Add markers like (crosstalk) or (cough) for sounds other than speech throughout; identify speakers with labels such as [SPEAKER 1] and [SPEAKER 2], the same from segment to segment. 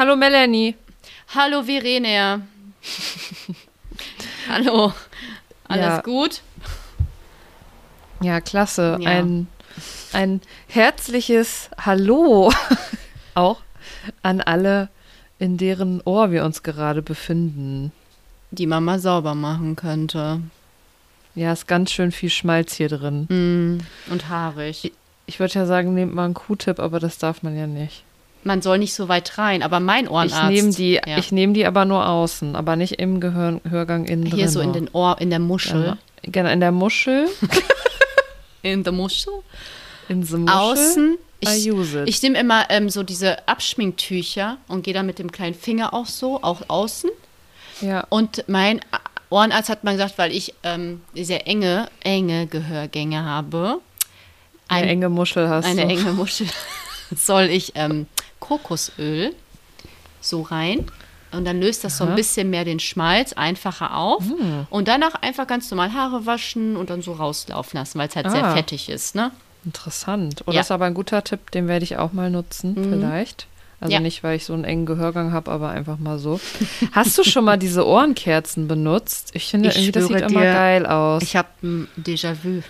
[SPEAKER 1] Hallo Melanie.
[SPEAKER 2] Hallo Verena. Hallo. Alles
[SPEAKER 1] Ja.
[SPEAKER 2] gut?
[SPEAKER 1] Ja, klasse.
[SPEAKER 2] Ja.
[SPEAKER 1] Ein, ein herzliches Hallo (laughs) auch an alle, in deren Ohr wir uns gerade befinden.
[SPEAKER 2] Die Mama sauber machen könnte.
[SPEAKER 1] Ja, ist ganz schön viel Schmalz hier drin.
[SPEAKER 2] Mm, und haarig.
[SPEAKER 1] Ich würde ja sagen, nehmt mal einen Q-Tip, aber das darf man ja nicht.
[SPEAKER 2] Man soll nicht so weit rein, aber mein Ohrenarzt.
[SPEAKER 1] Ich nehme die,
[SPEAKER 2] ja.
[SPEAKER 1] ich nehme die aber nur außen, aber nicht im Gehör, Hörgang innen drin.
[SPEAKER 2] Hier so in den Ohr, in der Muschel.
[SPEAKER 1] Genau, in der Muschel, (laughs)
[SPEAKER 2] In der Muschel.
[SPEAKER 1] in the Muschel.
[SPEAKER 2] Außen. Ich, ich nehme immer ähm, so diese Abschminktücher und gehe dann mit dem kleinen Finger auch so, auch außen.
[SPEAKER 1] ja.
[SPEAKER 2] Und mein Ohrenarzt hat mal gesagt, weil ich ähm, sehr enge, enge Gehörgänge habe,
[SPEAKER 1] Eine
[SPEAKER 2] ein,
[SPEAKER 1] enge Muschel hast
[SPEAKER 2] eine
[SPEAKER 1] du.
[SPEAKER 2] enge Muschel, (laughs) soll ich ähm, Kokosöl so rein. Und dann löst das so ein
[SPEAKER 1] Aha.
[SPEAKER 2] bisschen mehr den Schmalz einfacher auf.
[SPEAKER 1] Hm.
[SPEAKER 2] Und danach einfach ganz normal Haare waschen und dann so rauslaufen lassen, weil es halt sehr
[SPEAKER 1] Ah.
[SPEAKER 2] fettig ist, ne?
[SPEAKER 1] Interessant. Oh,
[SPEAKER 2] Ja.
[SPEAKER 1] das ist aber ein guter Tipp, den werde ich auch mal nutzen, vielleicht. Also
[SPEAKER 2] Ja.
[SPEAKER 1] nicht, weil ich so einen engen Gehörgang habe, aber einfach mal so. Hast du schon mal diese Ohrenkerzen benutzt? Ich finde,
[SPEAKER 2] Ich
[SPEAKER 1] irgendwie, das sieht
[SPEAKER 2] schwöre
[SPEAKER 1] immer
[SPEAKER 2] dir,
[SPEAKER 1] geil aus.
[SPEAKER 2] Ich habe ein Déjà-vu.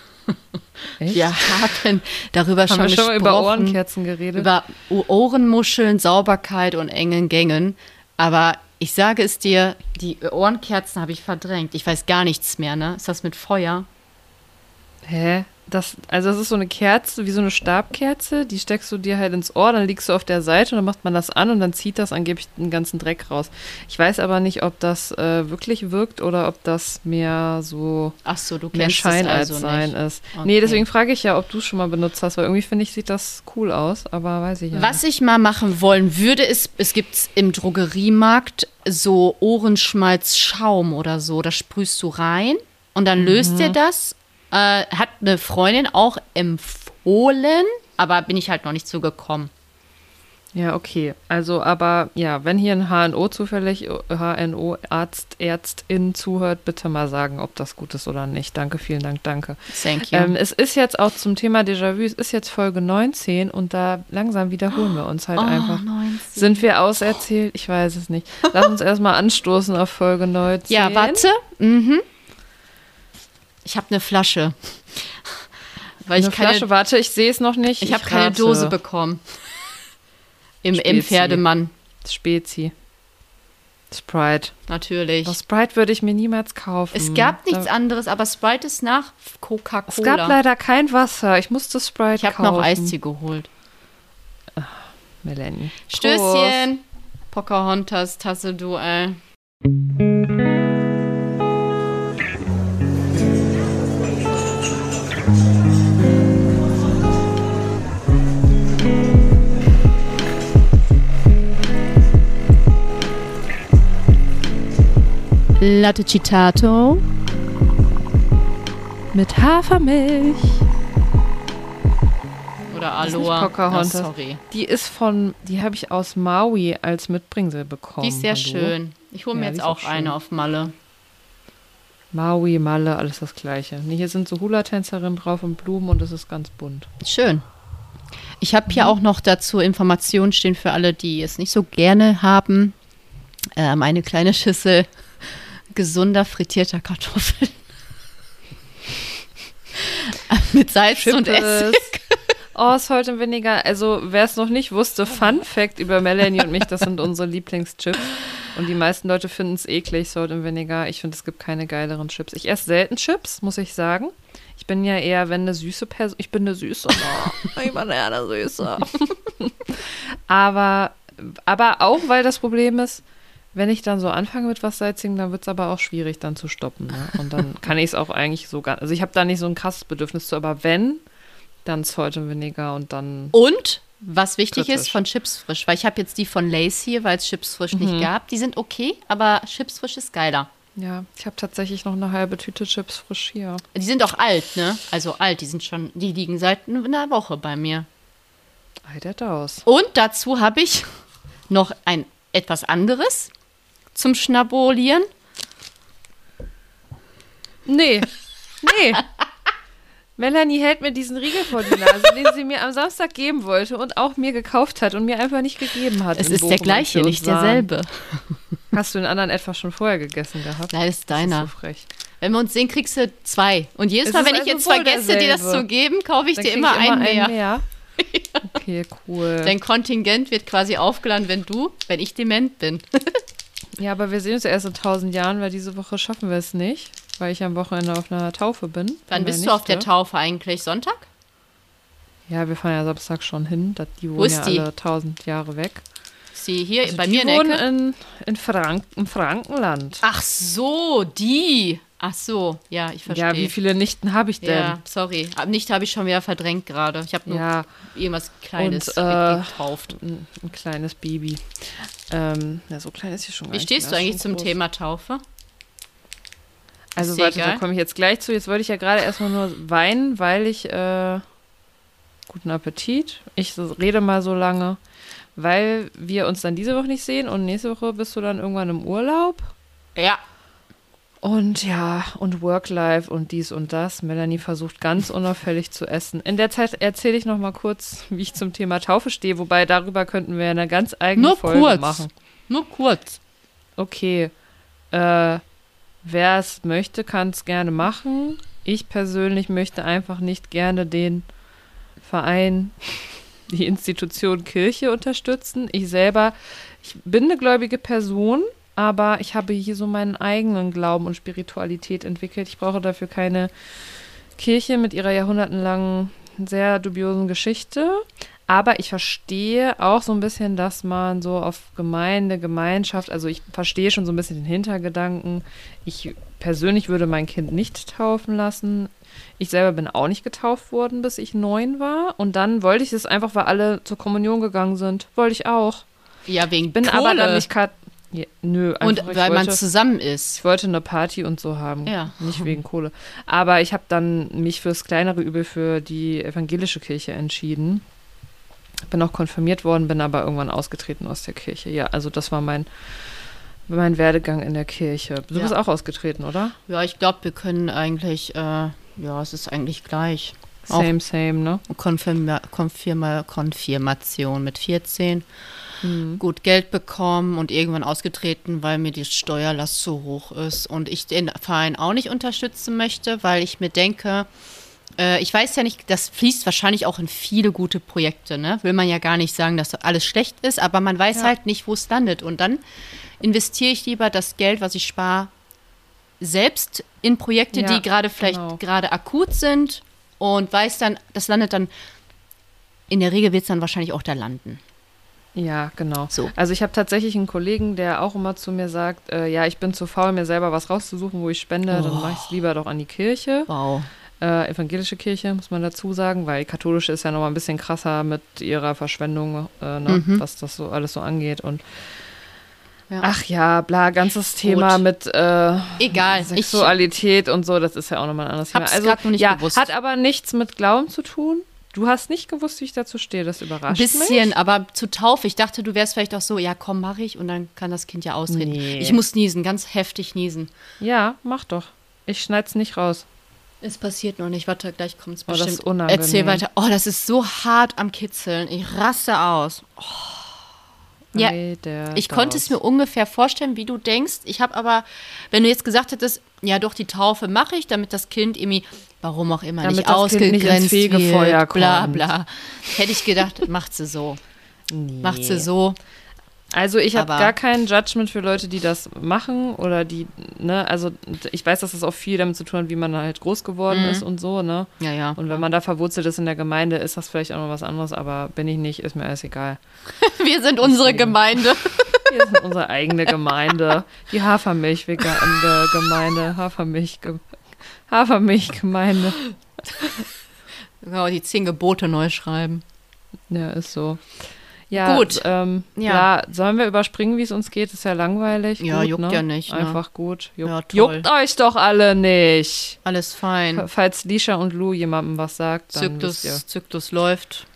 [SPEAKER 1] Echt?
[SPEAKER 2] Wir haben darüber
[SPEAKER 1] Haben
[SPEAKER 2] schon
[SPEAKER 1] wir schon
[SPEAKER 2] gesprochen.
[SPEAKER 1] über Ohrenkerzen geredet?
[SPEAKER 2] über Ohrenmuscheln, Sauberkeit und engen Gängen. Aber ich sage es dir, die Ohrenkerzen habe ich verdrängt. Ich weiß gar nichts mehr, ne? Ist das mit Feuer?
[SPEAKER 1] Hä? Das, also das ist so eine Kerze, wie so eine Stabkerze, die steckst du dir halt ins Ohr, dann liegst du auf der Seite und dann macht man das an und dann zieht das angeblich den ganzen Dreck raus. Ich weiß aber nicht, ob das äh, wirklich wirkt oder ob das mehr so
[SPEAKER 2] Ach so, du
[SPEAKER 1] mehr Schein
[SPEAKER 2] also
[SPEAKER 1] als Sein
[SPEAKER 2] nicht.
[SPEAKER 1] ist.
[SPEAKER 2] Okay.
[SPEAKER 1] Nee, deswegen frage ich ja, ob du es schon mal benutzt hast, weil irgendwie finde ich, sieht das cool aus, aber weiß ich ja
[SPEAKER 2] Was ich mal machen wollen würde, ist, es gibt im Drogeriemarkt so Ohrenschmalz-Schaum oder so. Da sprühst du rein und dann löst
[SPEAKER 1] Mhm.
[SPEAKER 2] dir das. Äh, hat eine Freundin auch empfohlen, aber bin ich halt noch nicht so gekommen.
[SPEAKER 1] Ja, okay. Also, aber ja, wenn hier ein HNO zufällig, HNO-Arzt, Ärztin zuhört, bitte mal sagen, ob das gut ist oder nicht. Danke, vielen Dank, danke.
[SPEAKER 2] Thank you.
[SPEAKER 1] Ähm, es ist jetzt auch zum Thema Déjà-vu, es ist jetzt Folge 19 und da langsam wiederholen wir uns halt
[SPEAKER 2] Oh,
[SPEAKER 1] einfach.
[SPEAKER 2] 19.
[SPEAKER 1] Sind wir auserzählt? Ich weiß es nicht. Lass uns erstmal anstoßen auf Folge 19.
[SPEAKER 2] Ja, warte. Mhm. Ich habe eine Flasche. Weil
[SPEAKER 1] Eine
[SPEAKER 2] ich keine,
[SPEAKER 1] Flasche, warte, ich sehe es noch nicht.
[SPEAKER 2] ich habe keine. Dose bekommen. Im, Im
[SPEAKER 1] Spezi.
[SPEAKER 2] Pferdemann,
[SPEAKER 1] Spezi. Sprite.
[SPEAKER 2] natürlich.
[SPEAKER 1] Oh, Sprite würde ich mir niemals kaufen.
[SPEAKER 2] Es gab nichts
[SPEAKER 1] Da-
[SPEAKER 2] anderes, aber Sprite ist nach Coca-Cola.
[SPEAKER 1] Es gab leider kein Wasser. Ich musste Sprite
[SPEAKER 2] ich habe
[SPEAKER 1] kaufen.
[SPEAKER 2] noch Eistee geholt.
[SPEAKER 1] Melanie.
[SPEAKER 2] Stößchen. Pocahontas Tasse, du, Latte Citato.
[SPEAKER 1] Mit Hafermilch.
[SPEAKER 2] Oder
[SPEAKER 1] ist nicht
[SPEAKER 2] Aloha.
[SPEAKER 1] Pocahontas.
[SPEAKER 2] Oh, sorry.
[SPEAKER 1] Die ist von, die habe ich aus Maui als Mitbringsel bekommen.
[SPEAKER 2] Die ist sehr
[SPEAKER 1] Hallo?
[SPEAKER 2] schön. Ich hole mir
[SPEAKER 1] Ja,
[SPEAKER 2] jetzt
[SPEAKER 1] ist
[SPEAKER 2] auch
[SPEAKER 1] auch
[SPEAKER 2] eine auf Malle.
[SPEAKER 1] Maui, Malle, alles das Gleiche. Nee, hier sind so Hula-Tänzerinnen drauf und Blumen und es ist ganz bunt.
[SPEAKER 2] Schön. Ich habe
[SPEAKER 1] Mhm.
[SPEAKER 2] hier auch noch dazu Informationen stehen für alle, die es nicht so gerne haben. Ähm, eine kleine Schüssel (laughs) gesunder frittierter Kartoffeln. (laughs) Mit Salz und
[SPEAKER 1] Chips.
[SPEAKER 2] Essig.
[SPEAKER 1] Oh, ist heute weniger. Also, wer es noch nicht wusste, Fun Fact über Melanie und mich, das sind unsere Lieblingschips. Und die meisten Leute finden es eklig, Salt und Vinegar. Ich finde, es gibt keine geileren Chips. Ich esse selten Chips, muss ich sagen. Ich bin ja eher, wenn eine süße Person. Ich bin eine Süße. Oh, (laughs) ich bin eher eine Süße. (laughs) aber, aber auch, weil das Problem ist, wenn ich dann so anfange mit was Salzigem, dann wird es aber auch schwierig, dann zu stoppen. Ne? Und dann (laughs) kann ich es auch eigentlich so gar. Also, ich habe da nicht so ein krasses Bedürfnis zu, aber wenn, dann Salt und Vinegar und dann.
[SPEAKER 2] Und was wichtig
[SPEAKER 1] Kritisch.
[SPEAKER 2] ist, von Chips frisch. Weil ich habe jetzt die von Lace hier, weil es Chips frisch
[SPEAKER 1] Mhm.
[SPEAKER 2] nicht gab. Die sind okay, aber Chips frisch ist geiler.
[SPEAKER 1] Ja, ich habe tatsächlich noch eine halbe Tüte Chips frisch hier.
[SPEAKER 2] Die sind auch alt, ne? Also alt, die sind schon, die liegen seit einer Woche bei mir.
[SPEAKER 1] Ei, der Daus.
[SPEAKER 2] Und dazu habe ich noch ein etwas anderes zum Schnabulieren.
[SPEAKER 1] Nee. Nee. (laughs) Melanie hält mir diesen Riegel vor die Nase, den sie mir am Samstag geben wollte und auch mir gekauft hat und mir einfach nicht gegeben hat.
[SPEAKER 2] Es ist
[SPEAKER 1] Bochum,
[SPEAKER 2] der gleiche, nicht derselbe.
[SPEAKER 1] Hast du den anderen etwa schon vorher gegessen gehabt?
[SPEAKER 2] Nein, das ist
[SPEAKER 1] Das
[SPEAKER 2] deiner.
[SPEAKER 1] ist so frech.
[SPEAKER 2] Wenn wir uns sehen, kriegst du zwei. Und jedes
[SPEAKER 1] Es
[SPEAKER 2] Mal, wenn ich
[SPEAKER 1] also
[SPEAKER 2] jetzt
[SPEAKER 1] wohl
[SPEAKER 2] vergesse, dir das
[SPEAKER 1] derselbe.
[SPEAKER 2] zu geben, kaufe ich
[SPEAKER 1] Dann
[SPEAKER 2] dir immer,
[SPEAKER 1] ich
[SPEAKER 2] einen mehr.
[SPEAKER 1] mehr. (laughs) Okay, cool.
[SPEAKER 2] Dein Kontingent wird quasi aufgeladen, wenn du, wenn ich dement bin. (laughs)
[SPEAKER 1] Ja, aber wir sehen uns ja erst in tausend Jahren, weil diese Woche schaffen wir es nicht, weil ich am Wochenende auf einer Taufe bin.
[SPEAKER 2] Wann bist du auf der. Taufe eigentlich? Sonntag?
[SPEAKER 1] Ja, wir fahren ja Samstag schon hin. Die
[SPEAKER 2] Wo
[SPEAKER 1] wohnen
[SPEAKER 2] ist
[SPEAKER 1] ja
[SPEAKER 2] die?
[SPEAKER 1] alle tausend Jahre weg.
[SPEAKER 2] Sie hier
[SPEAKER 1] Also
[SPEAKER 2] bei
[SPEAKER 1] die
[SPEAKER 2] mir in der
[SPEAKER 1] wohnen
[SPEAKER 2] Ecke?
[SPEAKER 1] in, in Frank im Frankenland.
[SPEAKER 2] Ach so, die. Ach so, ja, ich verstehe.
[SPEAKER 1] Ja, wie viele Nichten habe ich denn?
[SPEAKER 2] Ja, sorry. Nicht habe ich schon wieder verdrängt gerade. Ich habe nur
[SPEAKER 1] Ja,
[SPEAKER 2] irgendwas Kleines
[SPEAKER 1] Und, äh,
[SPEAKER 2] getauft.
[SPEAKER 1] ein, ein kleines Baby. Ähm, ja, so klein ist sie schon
[SPEAKER 2] Wie stehst du eigentlich zum. Thema Taufe?
[SPEAKER 1] Also warte, da
[SPEAKER 2] egal?
[SPEAKER 1] komme ich jetzt gleich zu. Jetzt wollte ich ja gerade erstmal nur weinen, weil ich äh, guten Appetit. Ich rede mal so lange, weil wir uns dann diese Woche nicht sehen und nächste Woche bist du dann irgendwann im Urlaub.
[SPEAKER 2] Ja.
[SPEAKER 1] Und ja, und Work-Life und dies und das. Melanie versucht ganz unauffällig zu essen. In der Zeit erzähle ich noch mal kurz, wie ich zum Thema Taufe stehe, wobei darüber könnten wir eine ganz eigene
[SPEAKER 2] Nur
[SPEAKER 1] Folge
[SPEAKER 2] kurz.
[SPEAKER 1] machen.
[SPEAKER 2] Nur kurz.
[SPEAKER 1] Okay. Äh, wer es möchte, kann es gerne machen. Ich persönlich möchte einfach nicht gerne den Verein, (laughs) die Institution Kirche unterstützen. Ich selber, ich bin eine gläubige Person, aber ich habe hier so meinen eigenen Glauben und Spiritualität entwickelt. Ich brauche dafür keine Kirche mit ihrer jahrhundertelangen, sehr dubiosen Geschichte. Aber ich verstehe auch so ein bisschen, dass man so auf Gemeinde, Gemeinschaft, also ich verstehe schon so ein bisschen den Hintergedanken. Ich persönlich würde mein Kind nicht taufen lassen. Ich selber bin auch nicht getauft worden, bis ich neun war. Und dann wollte ich es einfach, weil alle zur Kommunion gegangen sind. Wollte ich auch.
[SPEAKER 2] Ja, wegen
[SPEAKER 1] Bin
[SPEAKER 2] Kohle.
[SPEAKER 1] aber dann nicht kat ja, Nö,
[SPEAKER 2] Und
[SPEAKER 1] einfach, ich
[SPEAKER 2] weil man
[SPEAKER 1] wollte-
[SPEAKER 2] zusammen ist.
[SPEAKER 1] ich wollte eine Party und so haben.
[SPEAKER 2] Ja.
[SPEAKER 1] Nicht wegen Kohle. Aber ich habe dann mich fürs kleinere Übel für die evangelische Kirche entschieden. Bin auch konfirmiert worden, bin aber irgendwann ausgetreten aus der Kirche. Ja, also das war mein, mein Werdegang in der Kirche. Du
[SPEAKER 2] Ja.
[SPEAKER 1] bist auch ausgetreten, oder?
[SPEAKER 2] Ja, ich glaube, wir können eigentlich, äh, ja, es ist eigentlich gleich. Auch-
[SPEAKER 1] Same, same, ne?
[SPEAKER 2] Konfirma Konfirma Konfirmation mit 14.
[SPEAKER 1] Mhm.
[SPEAKER 2] Gut Geld bekommen und irgendwann ausgetreten, weil mir die Steuerlast zu hoch ist und ich den Verein auch nicht unterstützen möchte, weil ich mir denke, äh, ich weiß ja nicht, das fließt wahrscheinlich auch in viele gute Projekte, ne? Will man ja gar nicht sagen, dass alles schlecht ist, aber man weiß
[SPEAKER 1] Ja.
[SPEAKER 2] halt nicht, wo es landet. Und dann investiere ich lieber das Geld, was ich spare, selbst in Projekte,
[SPEAKER 1] Ja,
[SPEAKER 2] die gerade vielleicht
[SPEAKER 1] genau.
[SPEAKER 2] gerade akut sind und weiß dann, das landet dann, in der Regel wird es dann wahrscheinlich auch da landen.
[SPEAKER 1] Ja, genau.
[SPEAKER 2] So.
[SPEAKER 1] Also ich habe tatsächlich einen Kollegen, der auch immer zu mir sagt, äh, ja, ich bin zu faul, mir selber was rauszusuchen, wo ich spende, dann mache ich es lieber doch an die Kirche.
[SPEAKER 2] Wow.
[SPEAKER 1] Äh, evangelische Kirche, muss man dazu sagen, weil katholische ist ja nochmal ein bisschen krasser mit ihrer Verschwendung, äh, ne,
[SPEAKER 2] Mhm.
[SPEAKER 1] was das so alles so angeht. Und
[SPEAKER 2] Ja.
[SPEAKER 1] ach ja, bla, ganzes Thema
[SPEAKER 2] Gut.
[SPEAKER 1] mit äh,
[SPEAKER 2] Egal. Ich,
[SPEAKER 1] Sexualität und so, das ist ja auch nochmal ein anderes Thema. Also
[SPEAKER 2] nicht
[SPEAKER 1] ja,
[SPEAKER 2] gewusst.
[SPEAKER 1] hat aber nichts mit Glauben zu tun. Du hast nicht gewusst, wie ich dazu stehe, das
[SPEAKER 2] ein
[SPEAKER 1] überrascht
[SPEAKER 2] bisschen,
[SPEAKER 1] mich.
[SPEAKER 2] aber zu Taufe. Ich dachte, du wärst vielleicht auch so, ja, komm, mach ich und dann kann das Kind ja ausreden.
[SPEAKER 1] Nee.
[SPEAKER 2] Ich muss niesen, ganz heftig niesen.
[SPEAKER 1] Ja, mach doch. Ich schneid's nicht raus.
[SPEAKER 2] Es passiert noch nicht. Warte, gleich kommt es
[SPEAKER 1] Oh, das
[SPEAKER 2] bestimmt.
[SPEAKER 1] ist unangenehm.
[SPEAKER 2] Erzähl weiter. Oh, das ist so hart am Kitzeln. Ich raste aus. Ja,
[SPEAKER 1] Ei, der
[SPEAKER 2] Ich konnte es mir ungefähr vorstellen, wie du denkst. Ich habe aber, wenn du jetzt gesagt hättest, ja doch, die Taufe mache ich, damit das Kind irgendwie, warum auch immer,
[SPEAKER 1] Damit
[SPEAKER 2] nicht
[SPEAKER 1] das Kind
[SPEAKER 2] ausgegrenzt
[SPEAKER 1] nicht
[SPEAKER 2] wird, bla bla. Hätte ich gedacht, (laughs) macht sie so.
[SPEAKER 1] Nee.
[SPEAKER 2] Macht sie so.
[SPEAKER 1] Also ich habe gar kein Judgment für Leute, die das machen oder die, ne, also ich weiß, dass das auch viel damit zu tun hat, wie man halt groß geworden ist und so, ne.
[SPEAKER 2] Ja, ja.
[SPEAKER 1] Und wenn man da verwurzelt ist in der Gemeinde, ist das vielleicht auch noch was anderes, aber bin ich nicht, ist mir alles egal. (laughs)
[SPEAKER 2] Wir sind unsere. Gemeinde. (laughs)
[SPEAKER 1] Wir sind unsere eigene Gemeinde. Die Hafermilch Gemeinde, Hafermilch Hafermilchgemeinde.
[SPEAKER 2] Genau, die zehn Gebote neu schreiben.
[SPEAKER 1] Ja, ist so. Ja,
[SPEAKER 2] Gut.
[SPEAKER 1] Ähm,
[SPEAKER 2] Ja.
[SPEAKER 1] ja. sollen wir überspringen, wie es uns geht? Ist ja langweilig.
[SPEAKER 2] Ja,
[SPEAKER 1] gut,
[SPEAKER 2] juckt
[SPEAKER 1] ne?
[SPEAKER 2] ja nicht, ne?
[SPEAKER 1] Einfach gut. Juckt,
[SPEAKER 2] Ja,
[SPEAKER 1] juckt euch doch alle nicht.
[SPEAKER 2] Alles fein.
[SPEAKER 1] Falls Lisha und Lou jemandem was sagt, dann
[SPEAKER 2] Zyklus. Zyklus läuft.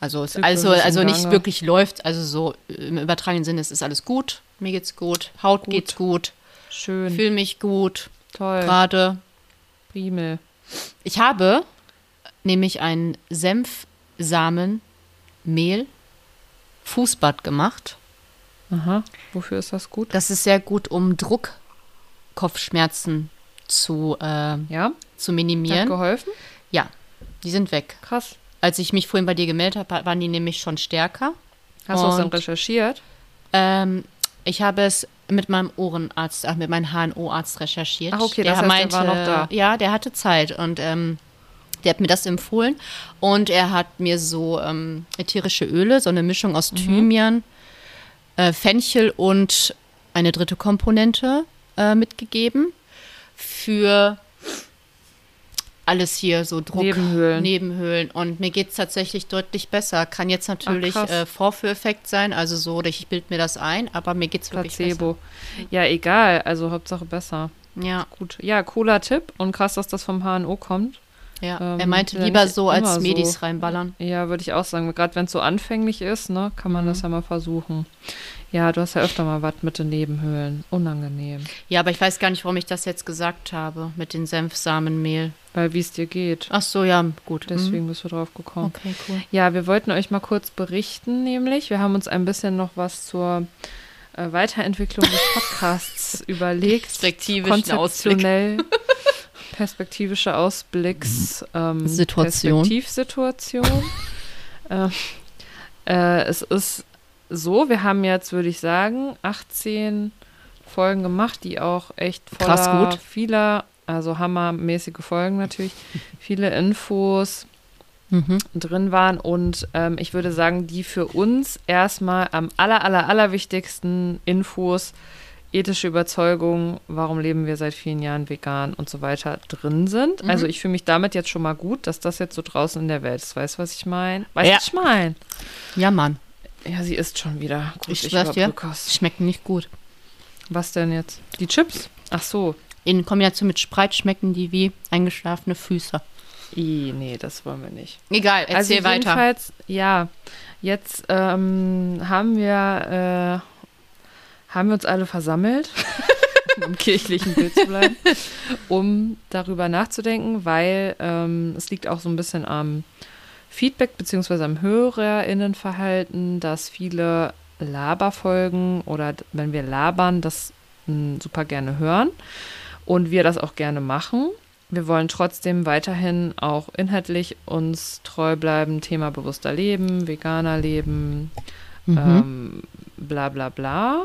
[SPEAKER 2] Also,
[SPEAKER 1] Zyklus
[SPEAKER 2] also, also nicht
[SPEAKER 1] Gange.
[SPEAKER 2] wirklich läuft, also so im übertragenen Sinne, es ist alles gut. Mir geht's gut, Haut
[SPEAKER 1] Gut.
[SPEAKER 2] geht's gut,
[SPEAKER 1] Schön,
[SPEAKER 2] fühle mich gut,
[SPEAKER 1] toll,
[SPEAKER 2] gerade.
[SPEAKER 1] Primel.
[SPEAKER 2] Ich habe nämlich ein Senfsamenmehl Fußbad gemacht.
[SPEAKER 1] Aha. Wofür ist das gut?
[SPEAKER 2] Das ist sehr gut, um Druckkopfschmerzen zu, äh,
[SPEAKER 1] Ja?
[SPEAKER 2] zu
[SPEAKER 1] Hat
[SPEAKER 2] minimieren.
[SPEAKER 1] geholfen?
[SPEAKER 2] Ja, die sind weg.
[SPEAKER 1] Krass.
[SPEAKER 2] Als ich mich vorhin bei dir gemeldet habe, waren die nämlich schon stärker.
[SPEAKER 1] Hast du das dann recherchiert?
[SPEAKER 2] Ähm, ich habe es mit meinem Ohrenarzt, ach, mit meinem HNO-Arzt recherchiert.
[SPEAKER 1] Ach, okay, das heißt, der war noch da.
[SPEAKER 2] Ja, der hatte Zeit und ähm, der hat mir das empfohlen. Und er hat mir so ähm, ätherische Öle, so eine Mischung aus
[SPEAKER 1] Mhm.
[SPEAKER 2] Thymian, äh, Fenchel und eine dritte Komponente äh, mitgegeben für alles hier, so Druck,
[SPEAKER 1] Nebenhöhlen.
[SPEAKER 2] Nebenhöhlen. Und mir geht es tatsächlich deutlich besser. Kann jetzt natürlich
[SPEAKER 1] krass.
[SPEAKER 2] äh, Vorführeffekt sein, also so, ich bilde mir das ein, aber mir geht es wirklich
[SPEAKER 1] Placebo. Ja, egal. Also Hauptsache besser.
[SPEAKER 2] besser. Ja,
[SPEAKER 1] Gut. Ja, cooler Tipp. Und krass, dass das vom HNO kommt.
[SPEAKER 2] Ja.
[SPEAKER 1] Ähm,
[SPEAKER 2] er meinte lieber so als Medis
[SPEAKER 1] so.
[SPEAKER 2] reinballern.
[SPEAKER 1] Ja, würde ich auch sagen. Gerade wenn es so anfänglich ist, ne, kann man
[SPEAKER 2] Mhm.
[SPEAKER 1] das ja mal versuchen. Ja, du hast ja öfter mal was mit den Nebenhöhlen. Unangenehm.
[SPEAKER 2] Ja, aber ich weiß gar nicht, warum ich das jetzt gesagt habe mit den Senfsamenmehl.
[SPEAKER 1] Weil wie es dir geht.
[SPEAKER 2] Ach so, ja, gut.
[SPEAKER 1] Deswegen bist du drauf gekommen.
[SPEAKER 2] Mhm. Okay, cool.
[SPEAKER 1] Ja, wir wollten euch mal kurz berichten, nämlich. Wir haben uns ein bisschen noch was zur äh, Weiterentwicklung des (laughs) Podcasts überlegt.
[SPEAKER 2] Perspektivischen
[SPEAKER 1] Konzeptionell. (laughs) Perspektivische Ausblicks. Ähm,
[SPEAKER 2] Situation.
[SPEAKER 1] Perspektivsituation. (laughs) äh, äh, es ist so, wir haben jetzt, würde ich sagen, 18 Folgen gemacht, die auch echt voller
[SPEAKER 2] Krass gut.
[SPEAKER 1] vieler, also hammermäßige Folgen natürlich, (laughs) viele Infos,
[SPEAKER 2] Mhm.
[SPEAKER 1] drin waren und ähm, ich würde sagen, die für uns erstmal am aller, aller, aller wichtigsten Infos, ethische Überzeugung, warum leben wir seit vielen Jahren vegan und so weiter drin sind.
[SPEAKER 2] Mhm.
[SPEAKER 1] Also ich fühle mich damit jetzt schon mal gut, dass das jetzt so draußen in der Welt ist. Weißt du, was ich meine? Weißt du,
[SPEAKER 2] Ja.
[SPEAKER 1] was ich meine?
[SPEAKER 2] Ja, Mann.
[SPEAKER 1] Ja, sie ist schon wieder. Gut,
[SPEAKER 2] Ich schwör's dir.
[SPEAKER 1] Lukas.
[SPEAKER 2] Schmecken nicht gut.
[SPEAKER 1] Was denn jetzt? Die Chips? Ach so.
[SPEAKER 2] In Kombination mit Spreit schmecken die wie eingeschlafene Füße.
[SPEAKER 1] I, nee, das wollen wir nicht.
[SPEAKER 2] Egal, erzähl
[SPEAKER 1] also
[SPEAKER 2] weiter.
[SPEAKER 1] jedenfalls, ja, jetzt ähm, haben wir äh, haben wir uns alle versammelt, (laughs) um im kirchlichen Bild zu bleiben, um darüber nachzudenken, weil ähm, es liegt auch so ein bisschen am Feedback beziehungsweise am HörerInnenverhalten, dass viele Laberfolgen oder wenn wir labern, das mh, super gerne hören und wir das auch gerne machen. Wir wollen trotzdem weiterhin auch inhaltlich uns treu bleiben, Thema bewusster Leben, veganer Leben,
[SPEAKER 2] Mhm.
[SPEAKER 1] ähm, bla bla bla.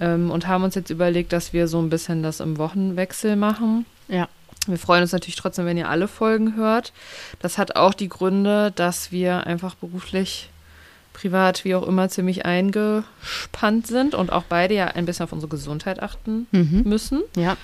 [SPEAKER 1] Ähm, und haben uns jetzt überlegt, dass wir so ein bisschen das im Wochenwechsel machen.
[SPEAKER 2] Ja.
[SPEAKER 1] Wir freuen uns natürlich trotzdem, wenn ihr alle Folgen hört. Das hat auch die Gründe, dass wir einfach beruflich, privat, wie auch immer, ziemlich eingespannt sind und auch beide ja ein bisschen auf unsere Gesundheit achten
[SPEAKER 2] Mhm.
[SPEAKER 1] müssen
[SPEAKER 2] Ja.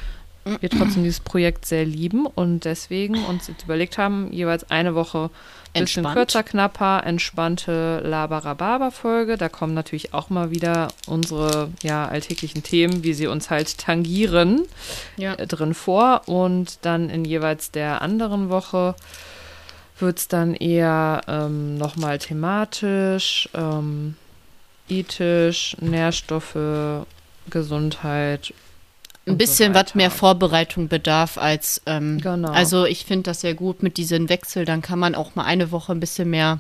[SPEAKER 1] wir trotzdem dieses Projekt sehr lieben und deswegen uns jetzt überlegt haben, jeweils eine Woche ein bisschen kürzer, knapper, entspannte Laber-Rhabarber-Folge. Da kommen natürlich auch mal wieder unsere ja, alltäglichen Themen, wie sie uns halt tangieren,
[SPEAKER 2] Ja.
[SPEAKER 1] äh, drin vor. Und dann in jeweils der anderen Woche wird es dann eher ähm, nochmal thematisch, ähm, ethisch, Nährstoffe, Gesundheit.
[SPEAKER 2] Ein bisschen
[SPEAKER 1] so
[SPEAKER 2] was mehr. Vorbereitung bedarf als. Ähm,
[SPEAKER 1] Genau.
[SPEAKER 2] Also ich finde das sehr gut mit diesem Wechsel. Dann kann man auch mal eine Woche ein bisschen mehr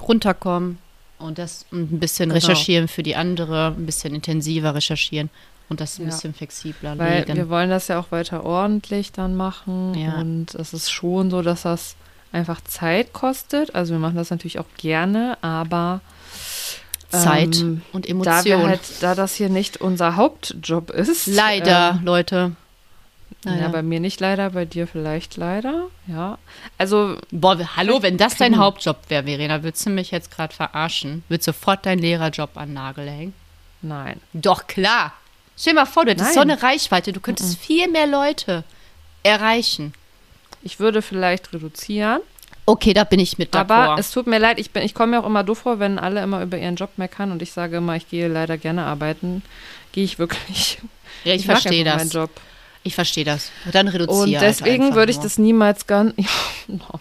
[SPEAKER 2] runterkommen und das und ein bisschen
[SPEAKER 1] Genau.
[SPEAKER 2] recherchieren für die andere, ein bisschen intensiver recherchieren und das ein
[SPEAKER 1] Ja.
[SPEAKER 2] bisschen flexibler
[SPEAKER 1] Weil
[SPEAKER 2] legen.
[SPEAKER 1] wir wollen das ja auch weiter ordentlich dann machen.
[SPEAKER 2] Ja.
[SPEAKER 1] Und es ist schon so, dass das einfach Zeit kostet. Also wir machen das natürlich auch gerne, aber
[SPEAKER 2] Zeit
[SPEAKER 1] ähm,
[SPEAKER 2] und
[SPEAKER 1] da,
[SPEAKER 2] Emotionen.
[SPEAKER 1] halt, da das hier nicht unser Hauptjob ist.
[SPEAKER 2] Leider,
[SPEAKER 1] Ähm,
[SPEAKER 2] Leute.
[SPEAKER 1] Ja,
[SPEAKER 2] Naja.
[SPEAKER 1] bei mir nicht leider, bei dir vielleicht leider. Ja. Also,
[SPEAKER 2] Boah, hallo, wenn das dein Hauptjob wäre, Verena, würdest du mich jetzt gerade verarschen? Würdest sofort deinen Lehrerjob an den Nagel hängen?
[SPEAKER 1] nein.
[SPEAKER 2] Doch, klar. Stell dir mal vor, du hättest
[SPEAKER 1] Nein.
[SPEAKER 2] so eine Reichweite, du könntest viel mehr Leute erreichen.
[SPEAKER 1] Ich würde vielleicht reduzieren,
[SPEAKER 2] Okay, da bin ich mit
[SPEAKER 1] aber
[SPEAKER 2] d'accord.
[SPEAKER 1] es tut mir leid, ich, bin- ich komme mir auch immer doof vor, wenn alle immer über ihren Job meckern und ich sage immer, ich gehe leider gerne arbeiten. Gehe ich wirklich.
[SPEAKER 2] ja, ich,
[SPEAKER 1] mag
[SPEAKER 2] verstehe das.
[SPEAKER 1] meinen Job.
[SPEAKER 2] Ich verstehe das. Dann reduziere
[SPEAKER 1] Und
[SPEAKER 2] halt
[SPEAKER 1] deswegen
[SPEAKER 2] einfach
[SPEAKER 1] würde ich
[SPEAKER 2] nur.
[SPEAKER 1] das niemals ganz. (laughs) Ja, no.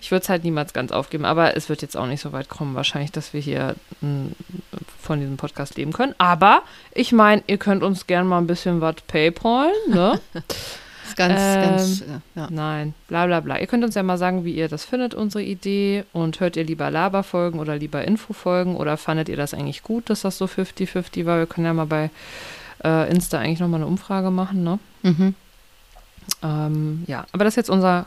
[SPEAKER 1] ich würde es halt niemals ganz aufgeben, aber es wird jetzt auch nicht so weit kommen, wahrscheinlich, dass wir hier mh, von diesem Podcast leben können. Aber ich meine, ihr könnt uns gerne mal ein bisschen was PayPal, ne? (laughs)
[SPEAKER 2] ganz,
[SPEAKER 1] Ähm,
[SPEAKER 2] ganz, äh, ja.
[SPEAKER 1] Nein, bla bla bla. Ihr könnt uns ja mal sagen, wie ihr das findet, unsere Idee. Und hört ihr lieber Laberfolgen oder lieber Infofolgen? Oder fandet ihr das eigentlich gut, dass das so 50-50 war? Wir können ja mal bei äh, Insta eigentlich nochmal eine Umfrage machen, ne?
[SPEAKER 2] Mhm.
[SPEAKER 1] Ähm, ja, aber das ist jetzt unser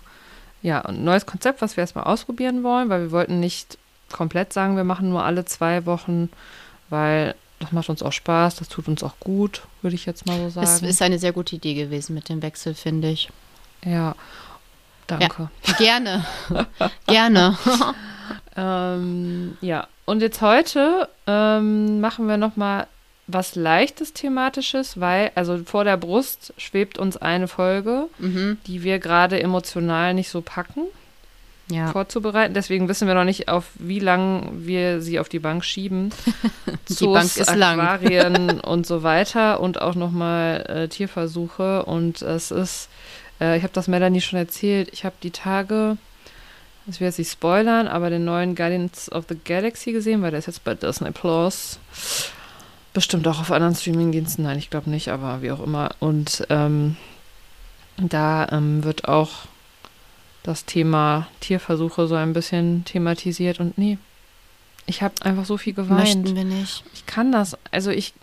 [SPEAKER 1] ja, neues Konzept, was wir erstmal ausprobieren wollen, weil wir wollten nicht komplett sagen, wir machen nur alle zwei Wochen, weil das macht uns auch Spaß, das tut uns auch gut, würde ich jetzt mal so sagen.
[SPEAKER 2] Es ist eine sehr gute Idee gewesen mit dem Wechsel, finde ich.
[SPEAKER 1] ja, danke.
[SPEAKER 2] Gerne. (laughs) Gerne. (laughs)
[SPEAKER 1] Ähm, ja, und jetzt heute ähm, machen wir noch mal was leichtes thematisches, weil also vor der Brust schwebt uns eine Folge,
[SPEAKER 2] mhm.
[SPEAKER 1] die wir gerade emotional nicht so packen.
[SPEAKER 2] Ja.
[SPEAKER 1] vorzubereiten. Deswegen wissen wir noch nicht, auf wie lang wir sie auf die Bank schieben. (laughs)
[SPEAKER 2] Die Bank ist lang.
[SPEAKER 1] Aquarien (laughs) und so weiter und auch nochmal äh, Tierversuche. Und es ist, äh, ich habe das Melanie schon erzählt, ich habe die Tage, ich will jetzt nicht spoilern, aber den neuen Guardians of the Galaxy gesehen, weil der ist jetzt bei Disney Plus. Bestimmt auch auf anderen Streamingdiensten, nein, ich glaube nicht, aber wie auch immer. Und ähm, da ähm, wird auch das Thema Tierversuche so ein bisschen thematisiert und nee, ich habe einfach so viel geweint.
[SPEAKER 2] Möchten wir nicht.
[SPEAKER 1] Ich kann das, also ich,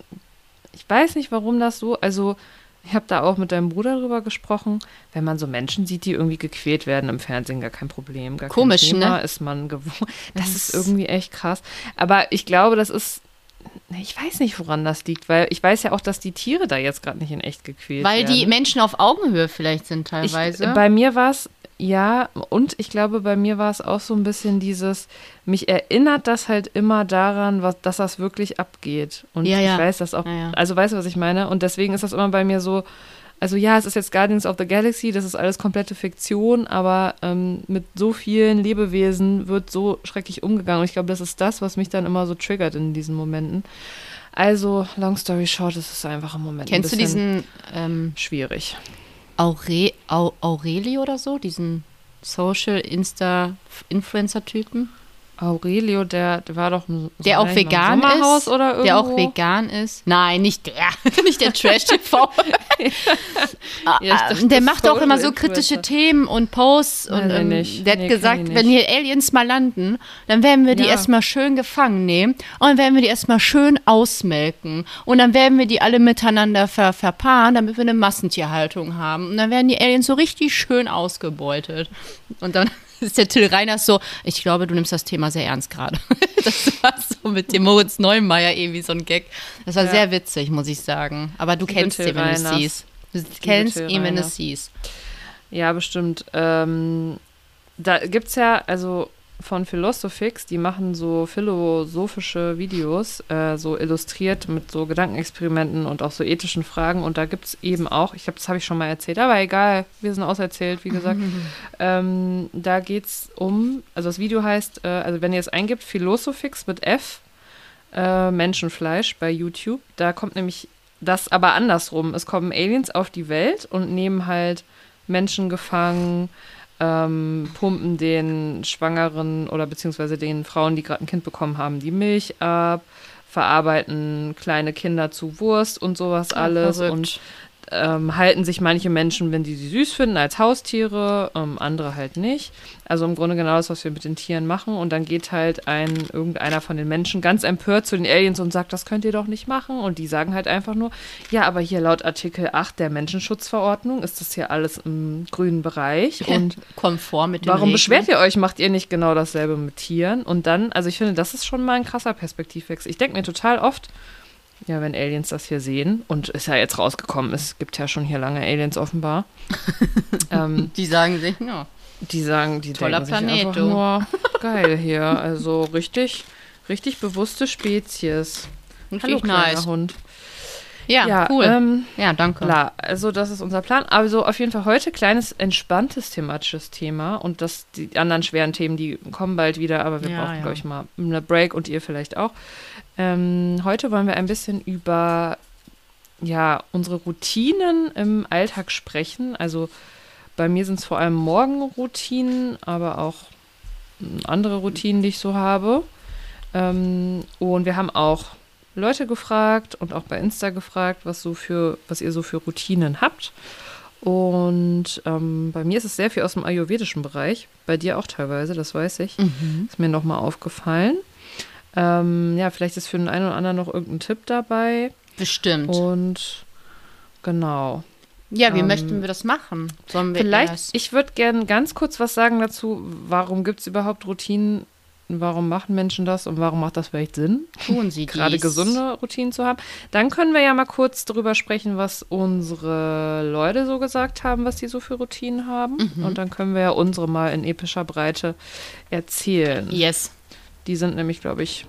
[SPEAKER 1] ich weiß nicht, warum das so, also ich habe da auch mit deinem Bruder drüber gesprochen, wenn man so Menschen sieht, die irgendwie gequält werden im Fernsehen, gar kein Problem, gar
[SPEAKER 2] Komisch,
[SPEAKER 1] kein Thema,
[SPEAKER 2] ne?
[SPEAKER 1] ist man gewohnt. Das
[SPEAKER 2] Das
[SPEAKER 1] ist irgendwie echt krass. Aber ich glaube, das ist, ich weiß nicht, woran das liegt, weil ich weiß ja auch, dass die Tiere da jetzt gerade nicht in echt gequält
[SPEAKER 2] Weil
[SPEAKER 1] werden.
[SPEAKER 2] die Menschen auf Augenhöhe vielleicht sind teilweise.
[SPEAKER 1] Ich, bei mir war es, ja, und ich glaube, bei mir war es auch so ein bisschen dieses, mich erinnert das halt immer daran, was, dass das wirklich abgeht. Und
[SPEAKER 2] Ja, ja.
[SPEAKER 1] ich weiß das auch,
[SPEAKER 2] Ja,
[SPEAKER 1] also weißt du, was ich meine? Und deswegen ist das immer bei mir so, also ja, es ist jetzt Guardians of the Galaxy, das ist alles komplette Fiktion, aber ähm, mit so vielen Lebewesen wird so schrecklich umgegangen. Und ich glaube, das ist das, was mich dann immer so triggert in diesen Momenten. Also, long story short, es ist einfach im Moment
[SPEAKER 2] Kennst du
[SPEAKER 1] ein bisschen
[SPEAKER 2] diesen ähm,
[SPEAKER 1] schwierig.
[SPEAKER 2] Aure, Au, Aurelio oder so? Diesen Social Insta Influencer Typen?
[SPEAKER 1] Aurelio, der, der war doch im
[SPEAKER 2] Der auch vegan ist.
[SPEAKER 1] oder irgendwo.
[SPEAKER 2] Der auch vegan ist. Nein, nicht der. (laughs) nicht der Trash TV. Ah, (laughs)
[SPEAKER 1] Ja, dachte,
[SPEAKER 2] der macht auch immer so kritische. Themen und Posts.
[SPEAKER 1] Nein,
[SPEAKER 2] und
[SPEAKER 1] nein,
[SPEAKER 2] ähm,
[SPEAKER 1] nicht.
[SPEAKER 2] der hat
[SPEAKER 1] Nee,
[SPEAKER 2] gesagt, wenn hier Aliens mal landen, dann werden wir die
[SPEAKER 1] Ja.
[SPEAKER 2] erstmal schön gefangen nehmen und dann werden wir die erstmal schön ausmelken. Und dann werden wir die alle miteinander ver verpaaren, damit wir eine Massentierhaltung haben. Und dann werden die Aliens so richtig schön ausgebeutet. Und dann (laughs) ist der Till Reiners so, ich glaube, du nimmst das Thema sehr ernst gerade. (laughs) Das war so mit dem Moritz Neumeier irgendwie so ein Gag. Das war
[SPEAKER 1] Ja.
[SPEAKER 2] sehr witzig, muss ich sagen. Aber du
[SPEAKER 1] Liebe
[SPEAKER 2] kennst
[SPEAKER 1] Till
[SPEAKER 2] ihn, wenn du es siehst. Du kennst
[SPEAKER 1] Till
[SPEAKER 2] ihn, wenn du es siehst.
[SPEAKER 1] Ja, bestimmt. Ähm, da gibt es ja, also von Philosophix, die machen so philosophische Videos, äh, so illustriert mit so Gedankenexperimenten und auch so ethischen Fragen. Und da gibt es eben auch, ich glaube, das habe ich schon mal erzählt, aber egal, wir sind auserzählt, wie gesagt. (laughs) ähm, da geht es um, also das Video heißt, äh, also wenn ihr es eingibt, Philosophix mit F, äh, Menschenfleisch bei YouTube, da kommt nämlich das aber andersrum. Es kommen Aliens auf die Welt und nehmen halt Menschen gefangen, ähm, pumpen den Schwangeren oder beziehungsweise den Frauen, die gerade ein Kind bekommen haben, die Milch ab, verarbeiten kleine Kinder zu Wurst und sowas alles
[SPEAKER 2] verrückt.
[SPEAKER 1] und ähm, halten sich manche Menschen, wenn die sie süß finden, als Haustiere, ähm, andere halt nicht. Also im Grunde genau das, was wir mit den Tieren machen. Und dann geht halt ein irgendeiner von den Menschen ganz empört zu den Aliens und sagt, das könnt ihr doch nicht machen. Und die sagen halt einfach nur, ja, aber hier laut Artikel 8 der Menschenschutzverordnung ist das hier alles im grünen Bereich. (laughs) Und
[SPEAKER 2] Konform mit dem
[SPEAKER 1] Warum
[SPEAKER 2] Regeln.
[SPEAKER 1] beschwert ihr euch? Macht ihr nicht genau dasselbe mit Tieren? Und dann, also ich finde, das ist schon mal ein krasser Perspektivwechsel. Ich denke mir total oft, ja, wenn Aliens das hier sehen, und ist ja jetzt rausgekommen, es gibt ja schon hier lange Aliens offenbar, (laughs) ähm,
[SPEAKER 2] Die sagen sich, ja.
[SPEAKER 1] die sagen, die
[SPEAKER 2] Toller
[SPEAKER 1] denken sich
[SPEAKER 2] Planet,
[SPEAKER 1] einfach
[SPEAKER 2] du.
[SPEAKER 1] nur, geil hier, also richtig, richtig bewusste Spezies.
[SPEAKER 2] Und
[SPEAKER 1] Hallo,
[SPEAKER 2] nice.
[SPEAKER 1] Hund.
[SPEAKER 2] Ja, cool.
[SPEAKER 1] Ähm,
[SPEAKER 2] ja, danke.
[SPEAKER 1] Klar, also das ist unser Plan. Also auf jeden Fall heute kleines, entspanntes thematisches Thema und das, die anderen schweren Themen, die kommen bald wieder, aber wir
[SPEAKER 2] Ja,
[SPEAKER 1] brauchen,
[SPEAKER 2] ja.
[SPEAKER 1] glaube ich, mal eine Break und ihr vielleicht auch. Ähm, heute wollen wir ein bisschen über ja, unsere Routinen im Alltag sprechen. Also bei mir sind es vor allem Morgenroutinen, aber auch andere Routinen, die ich so habe. Ähm, und wir haben auch Leute gefragt und auch bei Insta gefragt, was so für, was ihr so für Routinen habt. Und ähm, bei mir ist es sehr viel aus dem ayurvedischen Bereich. Bei dir auch teilweise, das weiß ich. Ist mir nochmal aufgefallen. Ähm, ja, vielleicht ist für den einen oder anderen noch irgendein Tipp dabei.
[SPEAKER 2] Bestimmt.
[SPEAKER 1] Und genau.
[SPEAKER 2] ja, wie
[SPEAKER 1] ähm,
[SPEAKER 2] möchten wir das machen? Sollen wir
[SPEAKER 1] Vielleicht,
[SPEAKER 2] erst-
[SPEAKER 1] ich würde gerne ganz kurz was sagen dazu, warum gibt es überhaupt Routinen? Warum machen Menschen das und warum macht das vielleicht Sinn?
[SPEAKER 2] tun sie (laughs)
[SPEAKER 1] gerade
[SPEAKER 2] dies.
[SPEAKER 1] gesunde Routinen zu haben. Dann können wir ja mal kurz darüber sprechen, was unsere Leute so gesagt haben, was die so für Routinen haben.
[SPEAKER 2] Mhm.
[SPEAKER 1] Und dann können wir ja unsere mal in epischer Breite erzählen.
[SPEAKER 2] Yes.
[SPEAKER 1] Die sind nämlich, glaube ich,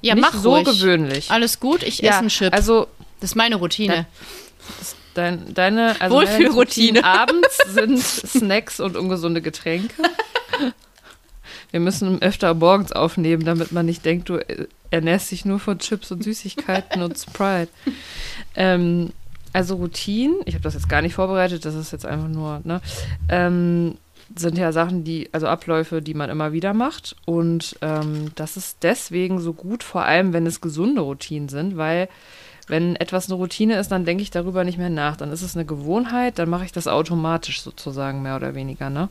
[SPEAKER 2] Ja,
[SPEAKER 1] nicht
[SPEAKER 2] mach
[SPEAKER 1] so
[SPEAKER 2] ruhig.
[SPEAKER 1] gewöhnlich.
[SPEAKER 2] Alles gut, ich
[SPEAKER 1] ja,
[SPEAKER 2] esse einen Chip.
[SPEAKER 1] Also
[SPEAKER 2] das ist meine Routine.
[SPEAKER 1] dein, deine also
[SPEAKER 2] Wohlfühlroutine.
[SPEAKER 1] Abends sind Snacks und ungesunde Getränke. (laughs) Wir müssen öfter morgens aufnehmen, damit man nicht denkt, du äh, ernährst dich nur von Chips und Süßigkeiten und Sprite. (laughs) Ähm, also Routinen, ich habe das jetzt gar nicht vorbereitet, das ist jetzt einfach nur, ne? Ähm, sind ja Sachen, die, also Abläufe, die man immer wieder macht. Und ähm, das ist deswegen so gut, vor allem wenn es gesunde Routinen sind, weil wenn etwas eine Routine ist, dann denke ich darüber nicht mehr nach. Dann ist es eine Gewohnheit, dann mache ich das automatisch sozusagen, mehr oder weniger. Ne?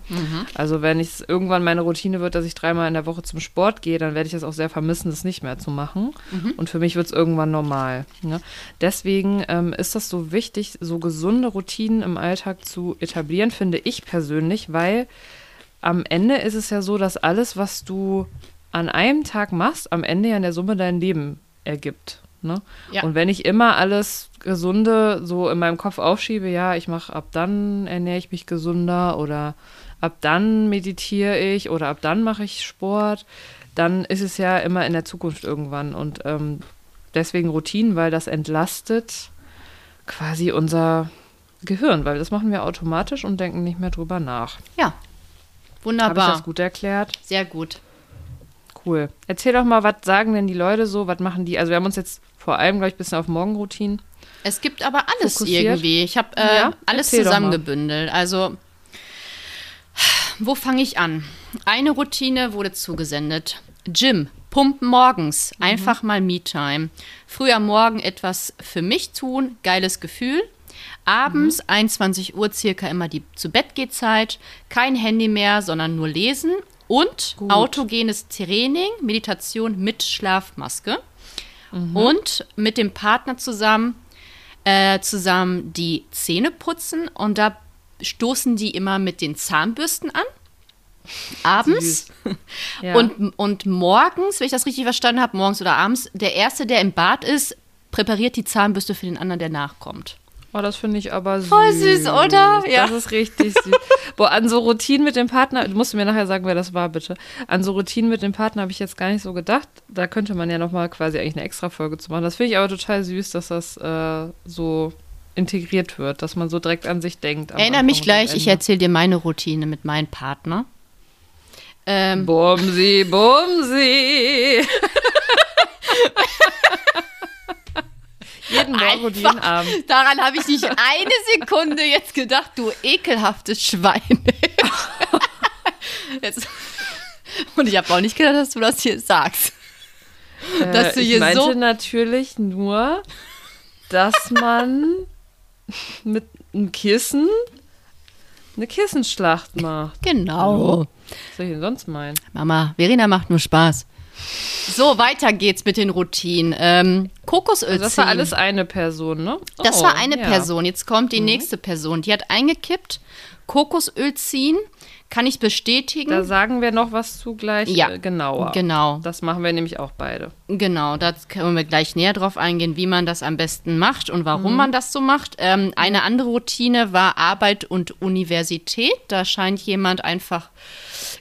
[SPEAKER 1] Also wenn es irgendwann meine Routine wird, dass ich dreimal in der Woche zum Sport gehe, dann werde ich es auch sehr vermissen, das nicht mehr zu machen. Und für mich wird es irgendwann normal. Ne? Deswegen ähm, ist das so wichtig, so gesunde Routinen im Alltag zu etablieren, finde ich persönlich, weil am Ende ist es ja so, dass alles, was du an einem Tag machst, am Ende ja in der Summe dein Leben ergibt. Ne?
[SPEAKER 2] Ja.
[SPEAKER 1] Und wenn ich immer alles Gesunde so in meinem Kopf aufschiebe, ja, ich mache ab dann ernähre ich mich gesünder oder ab dann meditiere ich oder ab dann mache ich Sport, dann ist es ja immer in der Zukunft irgendwann. Und ähm, deswegen Routinen, weil das entlastet quasi unser Gehirn, weil das machen wir automatisch und denken nicht mehr drüber nach.
[SPEAKER 2] Ja.
[SPEAKER 1] Habe ich
[SPEAKER 2] Wunderbar.
[SPEAKER 1] das gut erklärt?
[SPEAKER 2] Sehr gut.
[SPEAKER 1] Cool. Erzähl doch mal, was sagen denn die Leute so? Was machen die? Also, wir haben uns jetzt vor allem, glaube ich, ein bisschen auf Morgenroutinen.
[SPEAKER 2] Es gibt aber alles
[SPEAKER 1] Fokussiert.
[SPEAKER 2] irgendwie. Ich habe äh,
[SPEAKER 1] Ja?
[SPEAKER 2] alles zusammengebündelt. Also, wo fange ich an? Eine Routine wurde zugesendet. Gym, Pumpen morgens,
[SPEAKER 1] Mhm.
[SPEAKER 2] einfach mal Me-Time. Früh am Morgen etwas für mich tun, geiles Gefühl. Abends,
[SPEAKER 1] Mhm.
[SPEAKER 2] 21 Uhr circa immer die zu Bett geht Zeit. Kein Handy mehr, sondern nur lesen. Und
[SPEAKER 1] Gut.
[SPEAKER 2] autogenes Training, Meditation mit Schlafmaske.
[SPEAKER 1] Mhm.
[SPEAKER 2] Und mit dem Partner zusammen äh, zusammen die Zähne putzen und da stoßen die immer mit den Zahnbürsten an. Abends. (laughs)
[SPEAKER 1] Ja.
[SPEAKER 2] Und, und morgens, wenn ich das richtig verstanden habe, morgens oder abends, der Erste, der im Bad ist, präpariert die Zahnbürste für den anderen, der nachkommt.
[SPEAKER 1] Oh, das finde ich aber süß.
[SPEAKER 2] Voll süß, oder? Ja.
[SPEAKER 1] Das ist richtig süß. Boah, an so Routinen mit dem Partner, du musst mir nachher sagen, wer das war, bitte. An so Routinen mit dem Partner habe ich jetzt gar nicht so gedacht. Da könnte man ja nochmal quasi eigentlich eine extra Folge zu machen. Das finde ich aber total süß, dass das äh, so integriert wird, dass man so direkt an sich denkt.
[SPEAKER 2] Erinnere mich gleich, ich erzähle dir meine Routine mit meinem Partner. Ähm,
[SPEAKER 1] Bumsi, Bumsi. (laughs) jeden Morgen und jeden Abend.
[SPEAKER 2] daran habe ich nicht eine Sekunde jetzt gedacht, du ekelhaftes Schwein. (laughs) jetzt, und ich habe auch nicht gedacht, dass du das hier sagst. Dass
[SPEAKER 1] Äh,
[SPEAKER 2] du
[SPEAKER 1] ich
[SPEAKER 2] hier
[SPEAKER 1] meinte
[SPEAKER 2] so-
[SPEAKER 1] natürlich nur, dass man mit einem Kissen eine Kissenschlacht macht.
[SPEAKER 2] Genau.
[SPEAKER 1] Was soll ich denn sonst meinen?
[SPEAKER 2] Mama, Verena macht nur Spaß. So, weiter geht's mit den Routinen. Ähm, Kokosöl
[SPEAKER 1] Also das war alles eine Person, ne?
[SPEAKER 2] Das
[SPEAKER 1] Oh,
[SPEAKER 2] war eine
[SPEAKER 1] ja. Mhm.
[SPEAKER 2] Person. Jetzt kommt die nächste Person. Die hat eingekippt. Kokosöl ziehen. Kann ich bestätigen.
[SPEAKER 1] Da sagen wir noch was zu gleich
[SPEAKER 2] Ja,
[SPEAKER 1] äh, genauer.
[SPEAKER 2] genau.
[SPEAKER 1] Das machen wir nämlich auch beide.
[SPEAKER 2] Genau, da können wir gleich näher drauf eingehen, wie man das am besten macht und
[SPEAKER 1] Mhm.
[SPEAKER 2] warum man das so macht. Ähm, eine andere Routine war Arbeit und Universität. Da scheint jemand einfach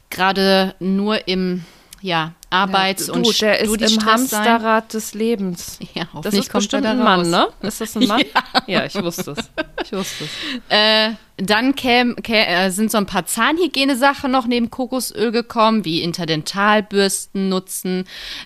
[SPEAKER 2] gerade nur im ja, Arbeits-
[SPEAKER 1] du,
[SPEAKER 2] und
[SPEAKER 1] der ist im. Hamsterrad des Lebens.
[SPEAKER 2] Ja,
[SPEAKER 1] Das ist bestimmt ein Mann, ne? Ist das ein Mann? (laughs) Ja, ich wusste es. Ich wusste es. (laughs)
[SPEAKER 2] Äh, dann käm, kä äh, sind so ein paar Zahnhygienesachen noch neben Kokosöl gekommen, wie Interdentalbürsten nutzen,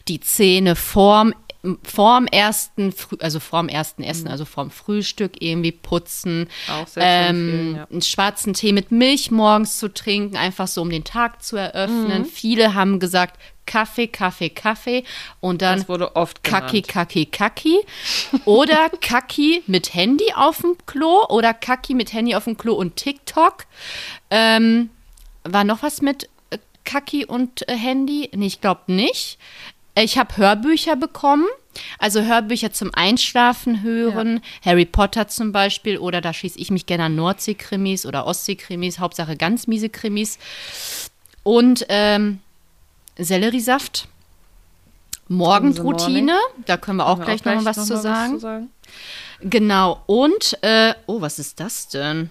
[SPEAKER 2] die Zähne vorm m- vorm ersten, Früh, also vorm ersten Essen, also vorm Frühstück irgendwie putzen,
[SPEAKER 1] Auch sehr
[SPEAKER 2] ähm,
[SPEAKER 1] ja.
[SPEAKER 2] einen schwarzen Tee mit Milch morgens zu trinken, einfach so um den Tag zu eröffnen.
[SPEAKER 1] Mhm.
[SPEAKER 2] Viele haben gesagt Kaffee, Kaffee, Kaffee und dann
[SPEAKER 1] Das wurde oft
[SPEAKER 2] Kaki. Kaki, Kaki. Oder (laughs) Kaki mit Handy auf dem Klo oder Kaki mit Handy auf dem Klo und TikTok. Ähm, war noch was mit äh, Kaki und äh, Handy? Nee, ich glaube nicht. Äh, Ich habe Hörbücher bekommen. Also Hörbücher zum Einschlafen hören, Harry Potter zum Beispiel, oder da schieße ich mich gerne an Nordsee-Krimis oder Ostsee-Krimis, Hauptsache ganz miese Krimis. Und ähm, Selleriesaft. Morgenroutine, da können wir auch
[SPEAKER 1] Können
[SPEAKER 2] gleich noch mal was
[SPEAKER 1] noch
[SPEAKER 2] zu
[SPEAKER 1] mal
[SPEAKER 2] sagen.
[SPEAKER 1] sagen.
[SPEAKER 2] Genau, und, äh, oh, was ist das denn?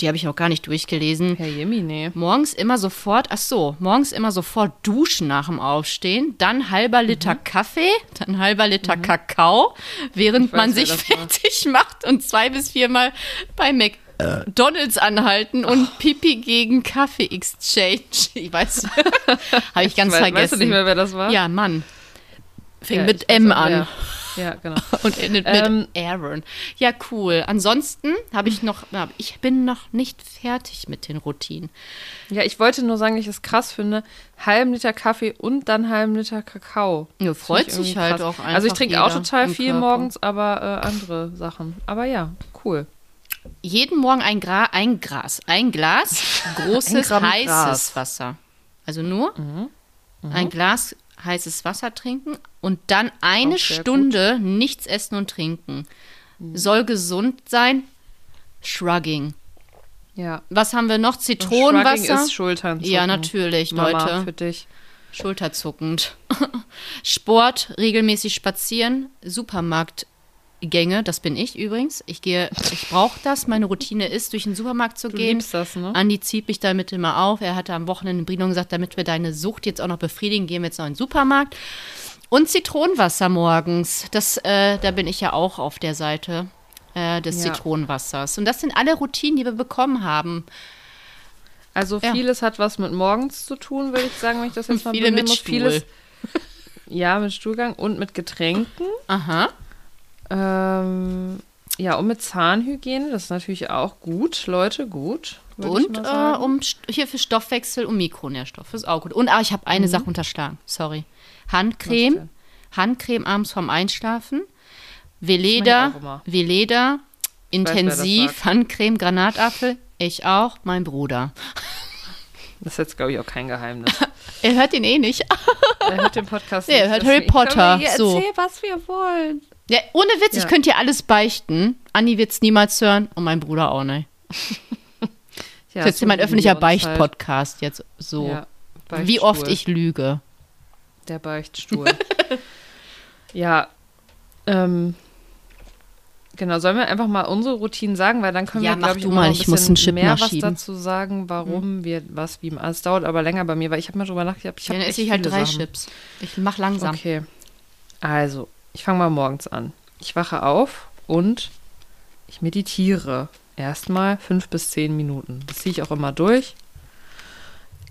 [SPEAKER 2] Die habe ich auch gar nicht durchgelesen.
[SPEAKER 1] Herr Jemine.
[SPEAKER 2] Morgens immer sofort, ach so, morgens immer sofort duschen nach dem Aufstehen, dann halber Liter Kaffee, dann halber Liter Kakao, während
[SPEAKER 1] Mhm. weiß,
[SPEAKER 2] man sich
[SPEAKER 1] das (laughs) war.
[SPEAKER 2] fertig macht und zwei bis viermal bei McDonalds anhalten und
[SPEAKER 1] Oh.
[SPEAKER 2] Pipi gegen Kaffee Exchange. (laughs) Ich weiß, habe ich ganz
[SPEAKER 1] Weiß-
[SPEAKER 2] vergessen.
[SPEAKER 1] Weißt du nicht mehr, wer das war?
[SPEAKER 2] Ja, Mann. Fing
[SPEAKER 1] Ja,
[SPEAKER 2] mit
[SPEAKER 1] ich
[SPEAKER 2] M
[SPEAKER 1] auch,
[SPEAKER 2] an.
[SPEAKER 1] wer. Ja, genau. (laughs)
[SPEAKER 2] Und endet
[SPEAKER 1] Ähm,
[SPEAKER 2] mit Aaron. Ja, cool. Ansonsten habe ich noch, ich bin noch nicht fertig mit den Routinen.
[SPEAKER 1] Ja, ich wollte nur sagen, dass ich es krass finde. Halben Liter Kaffee und dann halben Liter Kakao.
[SPEAKER 2] Ja, freut sich halt
[SPEAKER 1] krass.
[SPEAKER 2] auch
[SPEAKER 1] Also ich
[SPEAKER 2] einfach
[SPEAKER 1] trinke auch total viel
[SPEAKER 2] Körper.
[SPEAKER 1] morgens, aber äh, andere Sachen. Aber ja, cool.
[SPEAKER 2] Jeden Morgen ein, Gra ein Gras, ein Glas (laughs) großes
[SPEAKER 1] Gramm
[SPEAKER 2] heißes
[SPEAKER 1] Gras.
[SPEAKER 2] Wasser. Also nur ein Glas heißes Wasser trinken und dann eine Stunde nichts essen und trinken. Soll gesund sein. Shrugging.
[SPEAKER 1] Ja.
[SPEAKER 2] Was haben wir noch?
[SPEAKER 1] Shrugging
[SPEAKER 2] Zitronenwasser.
[SPEAKER 1] ist Schultern.
[SPEAKER 2] Ja, natürlich,
[SPEAKER 1] Mama,
[SPEAKER 2] Leute.
[SPEAKER 1] für dich.
[SPEAKER 2] Schulterzuckend. (laughs) Sport, regelmäßig spazieren, Supermarktgänge, das bin ich übrigens. Ich gehe, ich brauche das. Meine Routine ist, durch den Supermarkt zu
[SPEAKER 1] Du
[SPEAKER 2] gehen.
[SPEAKER 1] liebst das, ne?
[SPEAKER 2] Andi zieht mich damit immer auf. Er hatte am Wochenende in Brilon gesagt, damit wir deine Sucht jetzt auch noch befriedigen, gehen wir jetzt noch in den Supermarkt. Und Zitronenwasser morgens. Das, äh, da bin ich ja auch auf der Seite äh, des
[SPEAKER 1] Ja.
[SPEAKER 2] Zitronenwassers. Und das sind alle Routinen, die wir bekommen haben.
[SPEAKER 1] Also
[SPEAKER 2] Ja.
[SPEAKER 1] vieles hat was mit morgens zu tun, würde ich sagen, wenn ich das jetzt mal (laughs)
[SPEAKER 2] Viele mit
[SPEAKER 1] muss.
[SPEAKER 2] Stuhl.
[SPEAKER 1] Vieles, ja, mit Stuhlgang und mit Getränken.
[SPEAKER 2] Aha.
[SPEAKER 1] Ähm, ja, und mit Zahnhygiene, das ist natürlich auch gut, Leute, gut.
[SPEAKER 2] Und äh, um hier für Stoffwechsel und Mikronährstoffe ist auch gut. Und ah, ich habe eine Sache unterschlagen. Sorry.
[SPEAKER 1] Mhm.
[SPEAKER 2] Handcreme. Handcreme abends vorm Einschlafen. Veleda. Veleda.
[SPEAKER 1] weiß,
[SPEAKER 2] Intensiv.
[SPEAKER 1] sagt.
[SPEAKER 2] Handcreme, Granatapfel. Ich auch. Mein Bruder.
[SPEAKER 1] Das ist jetzt, glaube ich, auch kein Geheimnis. (laughs)
[SPEAKER 2] Er hört ihn eh nicht.
[SPEAKER 1] er hört den Podcast (laughs)
[SPEAKER 2] Nee, er
[SPEAKER 1] nicht,
[SPEAKER 2] hört Harry
[SPEAKER 1] deswegen können
[SPEAKER 2] Potter,
[SPEAKER 1] Wir
[SPEAKER 2] so.
[SPEAKER 1] erzählen, was wir wollen.
[SPEAKER 2] Ja, ohne Witz, ich
[SPEAKER 1] Ja.
[SPEAKER 2] könnte dir alles beichten. Anni wird es niemals hören und mein Bruder auch nicht. (laughs)
[SPEAKER 1] Ja,
[SPEAKER 2] das ist jetzt
[SPEAKER 1] so
[SPEAKER 2] mein öffentlicher
[SPEAKER 1] uns
[SPEAKER 2] Beichtpodcast jetzt so.
[SPEAKER 1] Halt. Ja,
[SPEAKER 2] Wie oft ich lüge.
[SPEAKER 1] Der Beichtstuhl. (laughs) ja, ähm, genau, sollen wir einfach mal unsere Routinen sagen, weil dann können
[SPEAKER 2] Ja,
[SPEAKER 1] wir, glaube ich,
[SPEAKER 2] mal,
[SPEAKER 1] ein
[SPEAKER 2] ich muss
[SPEAKER 1] bisschen
[SPEAKER 2] einen Chip
[SPEAKER 1] mehr was dazu sagen, warum wir was wie. Es dauert aber länger bei mir, weil ich habe mal drüber nachgedacht, ich habe
[SPEAKER 2] dann
[SPEAKER 1] echt
[SPEAKER 2] esse ich halt drei
[SPEAKER 1] Sachen.
[SPEAKER 2] Chips. Ich mach langsam.
[SPEAKER 1] Okay, also, ich fange mal morgens an. Ich wache auf und ich meditiere. Erstmal fünf bis zehn Minuten. Das ziehe ich auch immer durch.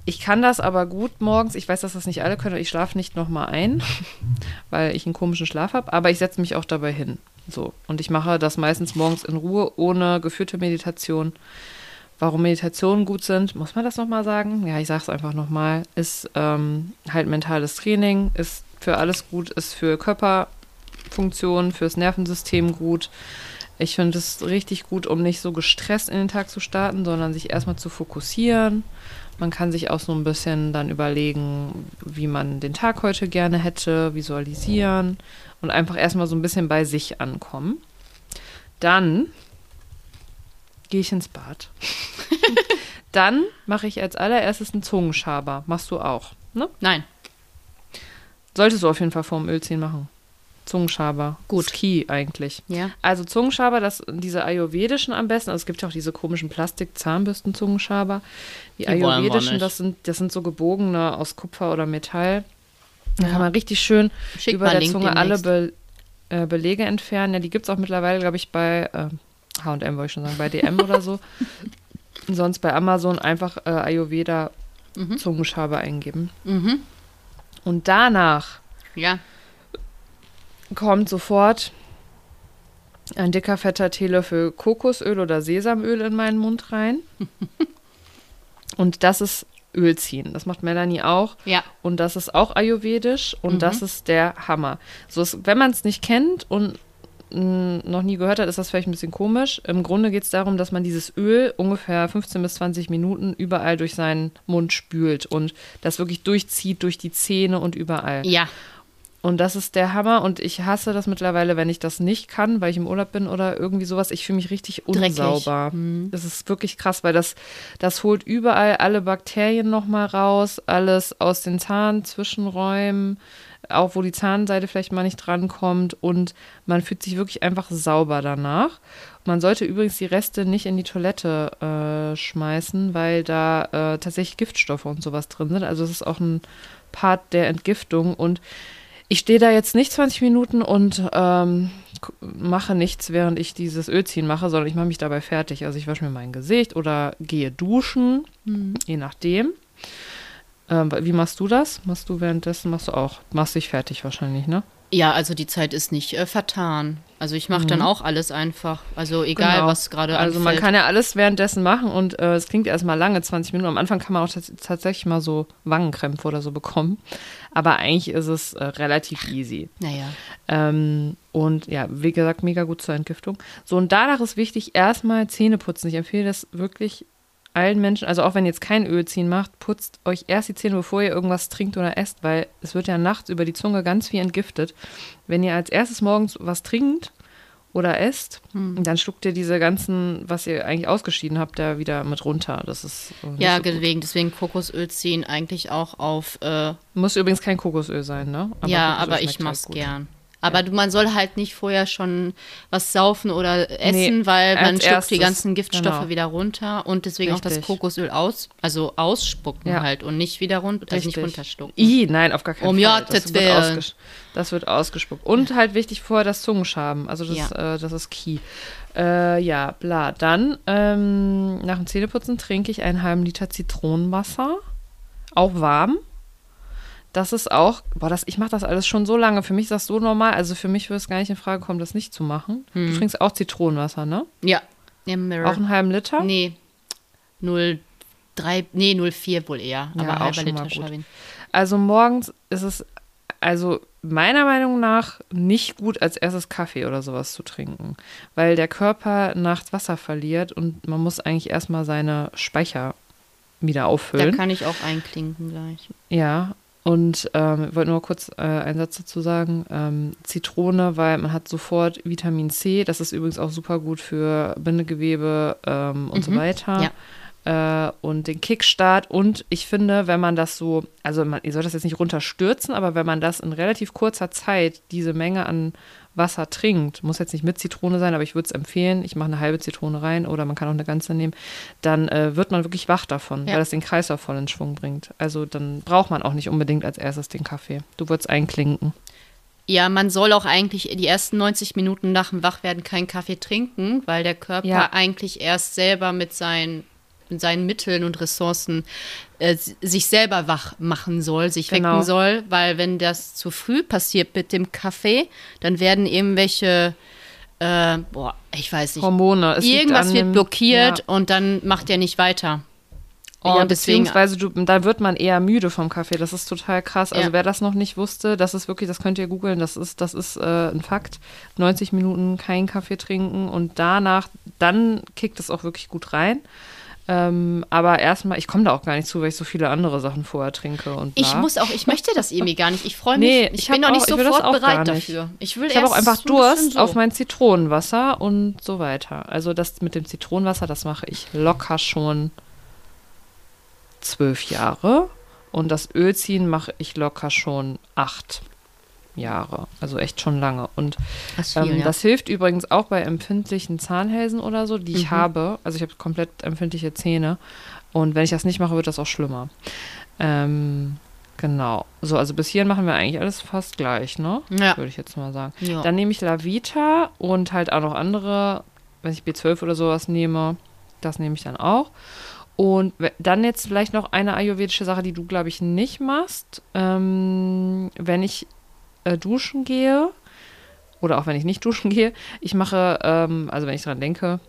[SPEAKER 1] Ich kann das aber gut morgens. Ich weiß, dass das nicht alle können. Ich schlafe nicht nochmal ein, (laughs) weil ich einen komischen Schlaf habe. Aber ich setze mich auch dabei hin. So. Und ich mache das meistens morgens in Ruhe, ohne geführte Meditation. Warum Meditationen gut sind, muss man das nochmal sagen? Ja, ich sage es einfach nochmal. Ist ähm, halt mentales Training, ist für alles gut, ist für Körperfunktionen, fürs Nervensystem gut. Ich finde es richtig gut, um nicht so gestresst in den Tag zu starten, sondern sich erstmal zu fokussieren. Man kann sich auch so ein bisschen dann überlegen, wie man den Tag heute gerne hätte, visualisieren und einfach erstmal so ein bisschen bei sich ankommen. Dann gehe ich ins Bad. (laughs) Dann mache ich als allererstes einen Zungenschaber. Machst du auch, ne?
[SPEAKER 2] Nein.
[SPEAKER 1] Solltest du auf jeden Fall vorm Ölziehen machen. Zungenschaber.
[SPEAKER 2] Gut.
[SPEAKER 1] Key eigentlich.
[SPEAKER 2] Ja.
[SPEAKER 1] Also Zungenschaber, das, diese ayurvedischen am besten. Also es gibt ja auch diese komischen Plastik-Zahnbürsten-Zungenschaber. Die,
[SPEAKER 2] Die
[SPEAKER 1] ayurvedischen, das sind, das sind so gebogene aus Kupfer oder Metall. Da
[SPEAKER 2] Ja.
[SPEAKER 1] kann man richtig schön
[SPEAKER 2] Schick
[SPEAKER 1] über der
[SPEAKER 2] Link
[SPEAKER 1] Zunge alle
[SPEAKER 2] demnächst.
[SPEAKER 1] Be äh, Belege entfernen. Ja, die gibt es auch mittlerweile, glaube ich, bei äh, H&M, wollte ich schon sagen, bei DM oder so. (laughs) Sonst bei Amazon einfach äh, Ayurveda Zungenschaber eingeben.
[SPEAKER 2] Mhm.
[SPEAKER 1] Und danach
[SPEAKER 2] Ja.
[SPEAKER 1] Kommt sofort ein dicker, fetter Teelöffel Kokosöl oder Sesamöl in meinen Mund rein. (laughs) Und das ist Öl ziehen. Das macht Melanie auch.
[SPEAKER 2] Ja.
[SPEAKER 1] Und das ist auch ayurvedisch und
[SPEAKER 2] Mhm.
[SPEAKER 1] das ist der Hammer. So ist, wenn man es nicht kennt und mh, noch nie gehört hat, ist das vielleicht ein bisschen komisch. Im Grunde geht es darum, dass man dieses Öl ungefähr 15 bis 20 Minuten überall durch seinen Mund spült und das wirklich durchzieht durch die Zähne und überall.
[SPEAKER 2] Ja.
[SPEAKER 1] Und das ist der Hammer. Und ich hasse das mittlerweile, wenn ich das nicht kann, weil ich im Urlaub bin oder irgendwie sowas. Ich fühle mich richtig unsauber. Das ist wirklich krass, weil das, das holt überall alle Bakterien nochmal raus, alles aus den Zahnzwischenräumen, auch wo die Zahnseide vielleicht mal nicht drankommt. Und man fühlt sich wirklich einfach sauber danach. Man sollte übrigens die Reste nicht in die Toilette äh, schmeißen, weil da äh, tatsächlich Giftstoffe und sowas drin sind. Also es ist auch ein Part der Entgiftung. Und ich stehe da jetzt nicht 20 Minuten und ähm, mache nichts, während ich dieses Ölziehen mache, sondern ich mache mich dabei fertig. Also ich wasche mir mein Gesicht oder gehe duschen, je nachdem. Ähm, wie machst du das? Machst du währenddessen, machst du auch, machst dich fertig wahrscheinlich, ne?
[SPEAKER 2] Ja, also die Zeit ist nicht äh, vertan. Also ich mache dann auch alles einfach. Also egal,
[SPEAKER 1] Genau.
[SPEAKER 2] was gerade
[SPEAKER 1] Also man
[SPEAKER 2] anfällt.
[SPEAKER 1] kann ja alles währenddessen machen und äh, es klingt erstmal lange, 20 Minuten. Am Anfang kann man auch tats tatsächlich mal so Wangenkrämpfe oder so bekommen. Aber eigentlich ist es äh, relativ easy.
[SPEAKER 2] Naja.
[SPEAKER 1] Ähm, und ja, wie gesagt, mega gut zur Entgiftung. So, und danach ist wichtig, erstmal Zähne putzen. Ich empfehle das wirklich allen Menschen, also auch wenn ihr jetzt kein Ölziehen macht, putzt euch erst die Zähne, bevor ihr irgendwas trinkt oder esst, weil es wird ja nachts über die Zunge ganz viel entgiftet. Wenn ihr als erstes morgens was trinkt oder esst, dann schluckt ihr diese ganzen, was ihr eigentlich ausgeschieden habt, da wieder mit runter. Das ist äh,
[SPEAKER 2] Ja,
[SPEAKER 1] so
[SPEAKER 2] deswegen, deswegen Kokosöl ziehen eigentlich auch auf. Äh,
[SPEAKER 1] Muss übrigens kein Kokosöl sein, ne?
[SPEAKER 2] ja,
[SPEAKER 1] Kokosöl
[SPEAKER 2] aber ich mach's
[SPEAKER 1] halt gut.
[SPEAKER 2] gern. Aber du, man soll halt nicht vorher schon was saufen oder essen,
[SPEAKER 1] Nee,
[SPEAKER 2] weil man schluckt die
[SPEAKER 1] erstes.
[SPEAKER 2] ganzen Giftstoffe
[SPEAKER 1] Genau.
[SPEAKER 2] wieder runter und deswegen auch das
[SPEAKER 1] Richtig.
[SPEAKER 2] Kokosöl aus, also ausspucken
[SPEAKER 1] Ja.
[SPEAKER 2] halt und nicht wieder runter, also nicht
[SPEAKER 1] Richtig.
[SPEAKER 2] runterschlucken.
[SPEAKER 1] I, nein, auf gar keinen
[SPEAKER 2] Um
[SPEAKER 1] Fall. Das, wird ausges das wird ausgespuckt. Und halt wichtig vorher das Zungenschaben. Also das,
[SPEAKER 2] Ja.
[SPEAKER 1] äh, das ist key. Äh, ja, bla. Dann ähm, nach dem Zähneputzen trinke ich einen halben Liter Zitronenwasser. Auch warm. Das ist auch, boah, das, ich mache das alles schon so lange. Für mich ist das so normal. Also für mich würde es gar nicht in Frage kommen, das nicht zu machen.
[SPEAKER 2] Hm.
[SPEAKER 1] Du trinkst auch Zitronenwasser, ne?
[SPEAKER 2] Ja. Im Mirror.
[SPEAKER 1] Auch einen halben Liter?
[SPEAKER 2] Nee. 0,3, nee, 0,4 wohl eher.
[SPEAKER 1] Ja,
[SPEAKER 2] aber
[SPEAKER 1] auch schon mal
[SPEAKER 2] Liter
[SPEAKER 1] gut.
[SPEAKER 2] Schabin.
[SPEAKER 1] Also morgens ist es, also meiner Meinung nach, nicht gut, als erstes Kaffee oder sowas zu trinken, weil der Körper nachts Wasser verliert und man muss eigentlich erstmal seine Speicher wieder
[SPEAKER 2] Da
[SPEAKER 1] auffüllen.
[SPEAKER 2] kann ich auch einklinken gleich.
[SPEAKER 1] Ja, und ähm, ich wollte nur kurz äh, einen Satz dazu sagen. Ähm, Zitrone, weil man hat sofort Vitamin C. Das ist übrigens auch super gut für Bindegewebe ähm, und so
[SPEAKER 2] Mhm,
[SPEAKER 1] weiter. Äh, und den Kickstart. Und ich finde, wenn man das so, also man, ihr sollt das jetzt nicht runterstürzen, aber wenn man das in relativ kurzer Zeit, diese Menge an Wasser trinkt, muss jetzt nicht mit Zitrone sein, aber ich würde es empfehlen, ich mache eine halbe Zitrone rein oder man kann auch eine ganze nehmen, dann äh, wird man wirklich wach davon,
[SPEAKER 2] Ja.
[SPEAKER 1] weil das den Kreislauf voll in Schwung bringt. Also dann braucht man auch nicht unbedingt als erstes den Kaffee. Du würdest einklinken.
[SPEAKER 2] Ja, man soll auch eigentlich die ersten 90 Minuten nach dem Wachwerden keinen Kaffee trinken, weil der Körper
[SPEAKER 1] Ja.
[SPEAKER 2] eigentlich erst selber mit seinen, mit seinen Mitteln und Ressourcen äh, sich selber wach machen soll, sich
[SPEAKER 1] Genau.
[SPEAKER 2] wecken soll, weil wenn das zu früh passiert mit dem Kaffee, dann werden irgendwelche, äh, boah, ich weiß nicht,
[SPEAKER 1] Hormone. Es
[SPEAKER 2] irgendwas wird blockiert
[SPEAKER 1] Ja.
[SPEAKER 2] und dann macht er nicht weiter.
[SPEAKER 1] Ja,
[SPEAKER 2] Und deswegen,
[SPEAKER 1] beziehungsweise du, da wird man eher müde vom Kaffee. Das ist total krass. Also
[SPEAKER 2] Ja.
[SPEAKER 1] wer das noch nicht wusste, das ist wirklich, das könnt ihr googeln, das ist, das ist äh, ein Fakt. 90 Minuten keinen Kaffee trinken und danach, dann kickt es auch wirklich gut rein. Ähm, aber erstmal, ich komme da auch gar nicht zu, weil ich so viele andere Sachen vorher trinke und bla.
[SPEAKER 2] ich muss auch, ich möchte das irgendwie gar nicht. Ich freue mich,
[SPEAKER 1] Nee,
[SPEAKER 2] ich,
[SPEAKER 1] ich
[SPEAKER 2] bin noch nicht
[SPEAKER 1] auch-
[SPEAKER 2] sofort bereit
[SPEAKER 1] nicht.
[SPEAKER 2] dafür. Ich will
[SPEAKER 1] Ich habe auch einfach
[SPEAKER 2] so ein
[SPEAKER 1] Durst
[SPEAKER 2] so.
[SPEAKER 1] auf mein Zitronenwasser und so weiter. Also das mit dem Zitronenwasser, das mache ich locker schon zwölf Jahre. Und das Ölziehen mache ich locker schon acht Jahre. Also echt schon lange. Und
[SPEAKER 2] Das viel,
[SPEAKER 1] ähm,
[SPEAKER 2] ja.
[SPEAKER 1] das hilft übrigens auch bei empfindlichen Zahnhälsen oder so, die ich
[SPEAKER 2] Mhm.
[SPEAKER 1] habe. Also ich habe komplett empfindliche Zähne. Und wenn ich das nicht mache, wird das auch schlimmer. Ähm, genau. So, also bis hierhin machen wir eigentlich alles fast gleich, ne?
[SPEAKER 2] Ja.
[SPEAKER 1] Würde ich jetzt mal sagen.
[SPEAKER 2] Ja.
[SPEAKER 1] Dann nehme ich Lavita und halt auch noch andere, wenn ich B12 oder sowas nehme, das nehme ich dann auch. Und dann jetzt vielleicht noch eine ayurvedische Sache, die du, glaube ich, nicht machst. Ähm, wenn ich äh, duschen gehe, oder auch wenn ich nicht (laughs) duschen gehe, ich mache, ähm, also wenn ich dran denke,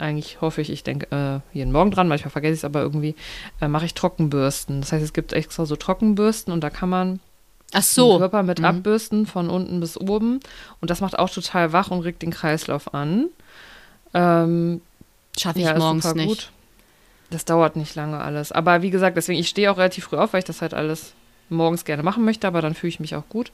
[SPEAKER 1] eigentlich hoffe ich, ich denke äh, jeden Morgen dran, manchmal vergesse ich es aber irgendwie, äh, mache ich Trockenbürsten. Das heißt, es gibt extra so Trockenbürsten und da kann man
[SPEAKER 2] Ach
[SPEAKER 1] den
[SPEAKER 2] so.
[SPEAKER 1] Körper mit abbürsten von unten bis oben und das macht auch total wach und regt den Kreislauf an. Ähm,
[SPEAKER 2] Schaffe ich
[SPEAKER 1] ja,
[SPEAKER 2] morgens nicht.
[SPEAKER 1] gut. Das dauert nicht lange alles. Aber wie gesagt, deswegen, ich stehe auch relativ früh auf, weil ich das halt alles morgens gerne machen möchte, aber dann fühle ich mich auch gut.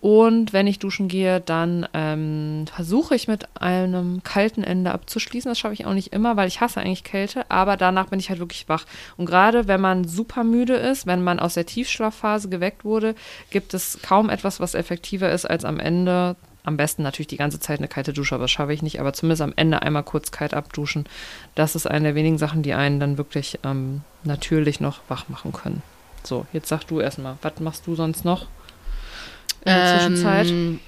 [SPEAKER 1] Und wenn ich duschen gehe, dann ähm, versuche ich mit einem kalten Ende abzuschließen. Das schaffe ich auch nicht immer, weil ich hasse eigentlich Kälte, aber danach bin ich halt wirklich wach. Und gerade wenn man super müde ist, wenn man aus der Tiefschlafphase geweckt wurde, gibt es kaum etwas, was effektiver ist, als am Ende am besten natürlich die ganze Zeit eine kalte Dusche, aber das schaffe ich nicht. Aber zumindest am Ende einmal kurz kalt abduschen. Das ist eine der wenigen Sachen, die einen dann wirklich ähm, natürlich noch wach machen können. So, jetzt sag du erstmal, was machst du sonst noch in der Zwischenzeit?
[SPEAKER 2] Ähm,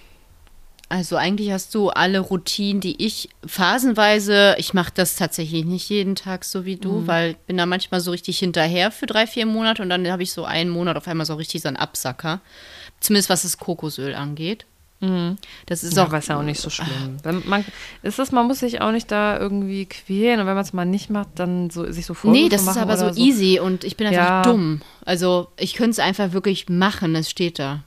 [SPEAKER 2] also eigentlich hast du alle Routinen, die ich phasenweise, ich mache das tatsächlich nicht jeden Tag so wie du,
[SPEAKER 1] Mhm.
[SPEAKER 2] weil ich bin da manchmal so richtig hinterher für drei, vier Monate und dann habe ich so einen Monat auf einmal so richtig so einen Absacker. Zumindest was das Kokosöl angeht. Das ist
[SPEAKER 1] Ist auch, Mhm. ist ja auch nicht so schlimm. Wenn man, ist es, man muss sich auch nicht da irgendwie quälen und wenn man es mal nicht macht, dann so, sich so Vorwürfe
[SPEAKER 2] Nee, das ist aber so,
[SPEAKER 1] oder
[SPEAKER 2] easy und ich bin einfach
[SPEAKER 1] Ja.
[SPEAKER 2] dumm. Also ich könnte es einfach wirklich machen, es steht da.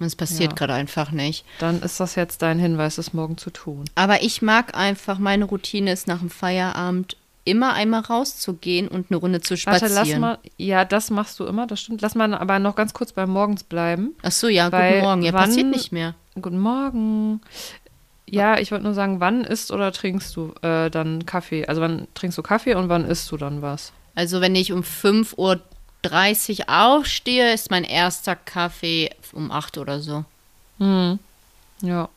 [SPEAKER 2] Und es passiert
[SPEAKER 1] Ja.
[SPEAKER 2] gerade einfach nicht.
[SPEAKER 1] Dann ist das jetzt dein Hinweis, das morgen zu tun.
[SPEAKER 2] Aber ich mag einfach, meine Routine ist nach dem Feierabend immer einmal rauszugehen und eine Runde zu
[SPEAKER 1] Warte,
[SPEAKER 2] spazieren.
[SPEAKER 1] lass mal, ja, das machst du immer, das stimmt. Lass mal aber noch ganz kurz beim Morgens bleiben.
[SPEAKER 2] Ach so, ja, guten Morgen. Ja,
[SPEAKER 1] wann-
[SPEAKER 2] passiert nicht mehr.
[SPEAKER 1] Guten Morgen. Ja, ich wollte nur sagen, wann isst oder trinkst du äh, dann Kaffee? Also wann trinkst du Kaffee und wann isst du dann was?
[SPEAKER 2] Also wenn ich um 5.30 Uhr aufstehe, ist mein erster Kaffee um 8 oder so.
[SPEAKER 1] Ja,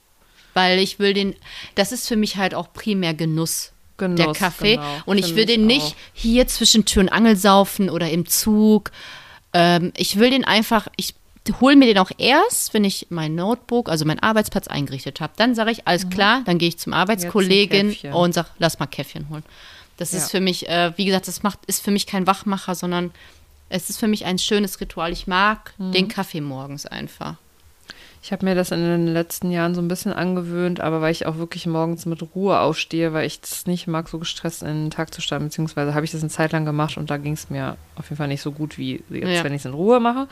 [SPEAKER 2] Weil ich will den, das ist für mich halt auch primär Genuss.
[SPEAKER 1] Genuss,
[SPEAKER 2] der Kaffee.
[SPEAKER 1] genau.
[SPEAKER 2] Und ich will den nicht
[SPEAKER 1] auch.
[SPEAKER 2] hier zwischen Tür und Angel saufen oder im Zug. Ähm, ich will den einfach, ich hole mir den auch erst, wenn ich mein Notebook, also meinen Arbeitsplatz eingerichtet habe. Dann sage ich, alles klar, dann gehe ich zum Arbeitskollegin
[SPEAKER 1] Käffchen.
[SPEAKER 2] und sage, lass mal Käffchen holen. Das
[SPEAKER 1] Ja.
[SPEAKER 2] ist für mich, äh, wie gesagt, das macht, ist für mich kein Wachmacher, sondern es ist für mich ein schönes Ritual. Ich mag
[SPEAKER 1] Mhm.
[SPEAKER 2] den Kaffee morgens einfach.
[SPEAKER 1] Ich habe mir das in den letzten Jahren so ein bisschen angewöhnt, aber weil ich auch wirklich morgens mit Ruhe aufstehe, weil ich es nicht mag, so gestresst in den Tag zu starten, beziehungsweise habe ich das eine Zeit lang gemacht und da ging es mir auf jeden Fall nicht so gut wie jetzt,
[SPEAKER 2] Ja.
[SPEAKER 1] wenn ich es in Ruhe mache.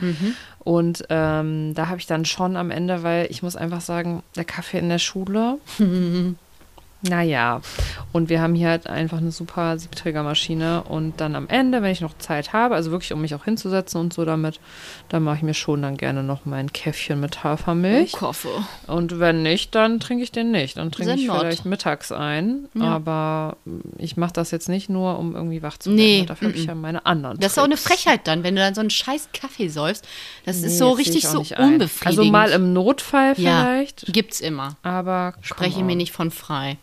[SPEAKER 1] Und ähm, da habe ich dann schon am Ende, weil ich muss einfach sagen, der Kaffee in der Schule, (laughs) naja. Und wir haben hier halt einfach eine super Siebträgermaschine und dann am Ende, wenn ich noch Zeit habe, also wirklich um mich auch hinzusetzen und so damit, dann mache ich mir schon dann gerne noch mein Käffchen mit Hafermilch.
[SPEAKER 2] Kaffee.
[SPEAKER 1] Und wenn nicht, dann trinke ich den nicht. Dann trinke ich vielleicht mittags ein.
[SPEAKER 2] Ja.
[SPEAKER 1] Aber ich mache das jetzt nicht nur, um irgendwie wach zu
[SPEAKER 2] Nee,
[SPEAKER 1] werden. Dafür habe ich ja meine anderen.
[SPEAKER 2] Das ist auch eine
[SPEAKER 1] Tricks.
[SPEAKER 2] Frechheit dann, wenn du dann so einen scheiß Kaffee säufst. Das
[SPEAKER 1] Nee,
[SPEAKER 2] ist so
[SPEAKER 1] das
[SPEAKER 2] richtig so
[SPEAKER 1] ein.
[SPEAKER 2] unbefriedigend.
[SPEAKER 1] Also mal im Notfall
[SPEAKER 2] Ja.
[SPEAKER 1] vielleicht.
[SPEAKER 2] Gibt's immer.
[SPEAKER 1] Aber
[SPEAKER 2] Spreche
[SPEAKER 1] come
[SPEAKER 2] mir
[SPEAKER 1] on.
[SPEAKER 2] nicht von frei.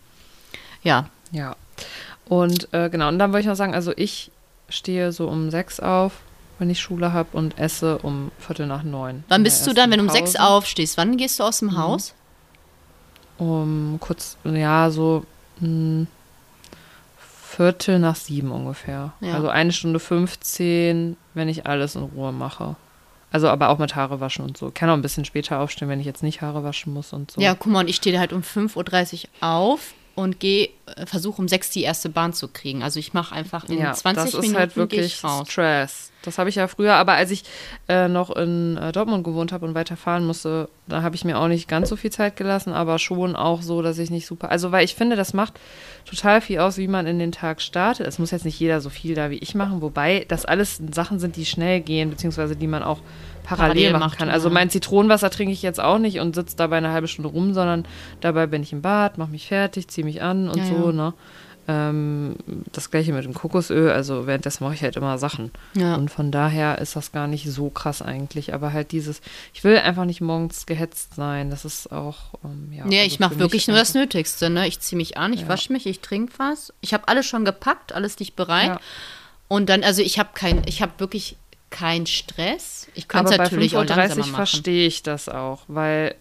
[SPEAKER 2] Ja.
[SPEAKER 1] Ja. Und äh, genau, und dann wollte ich noch sagen, also ich stehe so um sechs auf, wenn ich Schule habe und esse um Viertel nach neun.
[SPEAKER 2] Wann bist du dann, wenn du um sechs aufstehst? Wann gehst du aus dem Haus?
[SPEAKER 1] Um kurz, ja, so hm, Viertel nach sieben ungefähr.
[SPEAKER 2] Ja.
[SPEAKER 1] Also eine Stunde 15, wenn ich alles in Ruhe mache. Also aber auch mit Haare waschen und so. Kann auch ein bisschen später aufstehen, wenn ich jetzt nicht Haare waschen muss und so.
[SPEAKER 2] Ja, guck mal, und ich stehe halt um 5.30 Uhr auf und gehe, äh, versuche um sechs die erste Bahn zu kriegen. Also ich mache einfach in
[SPEAKER 1] ja,
[SPEAKER 2] 20
[SPEAKER 1] das ist
[SPEAKER 2] Minuten
[SPEAKER 1] halt
[SPEAKER 2] gehe
[SPEAKER 1] wirklich
[SPEAKER 2] raus.
[SPEAKER 1] Stress. Das habe ich ja früher, aber als ich äh, noch in äh, Dortmund gewohnt habe und weiterfahren musste, da habe ich mir auch nicht ganz so viel Zeit gelassen, aber schon auch so, dass ich nicht super. Also, weil ich finde, das macht total viel aus, wie man in den Tag startet. Es muss jetzt nicht jeder so viel da wie ich machen, wobei das alles Sachen sind, die schnell gehen, beziehungsweise die man auch parallel,
[SPEAKER 2] Parallel
[SPEAKER 1] machen kann. Also mein Zitronenwasser trinke ich jetzt auch nicht und sitze dabei eine halbe Stunde rum, sondern dabei bin ich im Bad, mache mich fertig, ziehe mich an und
[SPEAKER 2] Ja,
[SPEAKER 1] so,
[SPEAKER 2] ja.
[SPEAKER 1] ne? Ähm, das gleiche mit dem Kokosöl, also währenddessen mache ich halt immer Sachen.
[SPEAKER 2] Ja.
[SPEAKER 1] Und von daher ist das gar nicht so krass eigentlich. Aber halt dieses, ich will einfach nicht morgens gehetzt sein. Das ist auch, ähm, ja.
[SPEAKER 2] Nee,
[SPEAKER 1] also
[SPEAKER 2] ich mache wirklich nur das Nötigste. Ne? Ich ziehe mich an, ich
[SPEAKER 1] Ja.
[SPEAKER 2] wasche mich, ich trinke was. Ich habe alles schon gepackt, alles liegt bereit.
[SPEAKER 1] Ja.
[SPEAKER 2] Und dann, also ich habe kein, ich habe wirklich keinen Stress. Ich könnte es
[SPEAKER 1] bei
[SPEAKER 2] natürlich auch
[SPEAKER 1] 5.30
[SPEAKER 2] langsamer
[SPEAKER 1] Uhr
[SPEAKER 2] machen.
[SPEAKER 1] verstehe ich das auch, weil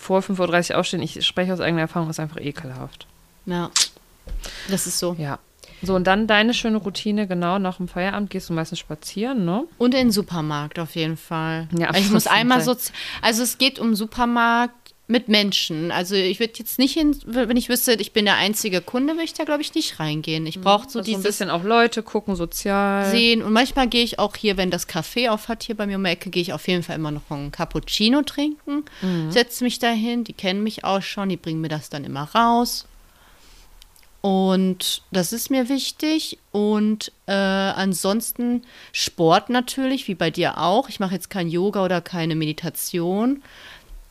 [SPEAKER 1] vor 5.30 Uhr aufstehen, ich spreche aus eigener Erfahrung, ist einfach ekelhaft.
[SPEAKER 2] Ja, das ist so.
[SPEAKER 1] Ja. So, und dann deine schöne Routine, genau, nach dem Feierabend gehst du meistens spazieren, ne?
[SPEAKER 2] Und in den Supermarkt auf jeden Fall.
[SPEAKER 1] Ja,
[SPEAKER 2] Also ich (laughs) muss einmal so, also es geht um Supermarkt mit Menschen. Also ich würde jetzt nicht hin, wenn ich wüsste, ich bin der einzige Kunde, würde ich da, glaube ich, nicht reingehen. Ich brauche so
[SPEAKER 1] Also ein
[SPEAKER 2] dieses
[SPEAKER 1] bisschen auch Leute gucken, sozial.
[SPEAKER 2] sehen. Und manchmal gehe ich auch hier, wenn das Café auf hat, hier bei mir um die Ecke, gehe ich auf jeden Fall immer noch einen Cappuccino trinken. Setze mich dahin, die kennen mich auch schon, die bringen mir das dann immer raus. Und das ist mir wichtig. Und äh, ansonsten Sport natürlich, wie bei dir auch. Ich mache jetzt kein Yoga oder keine Meditation.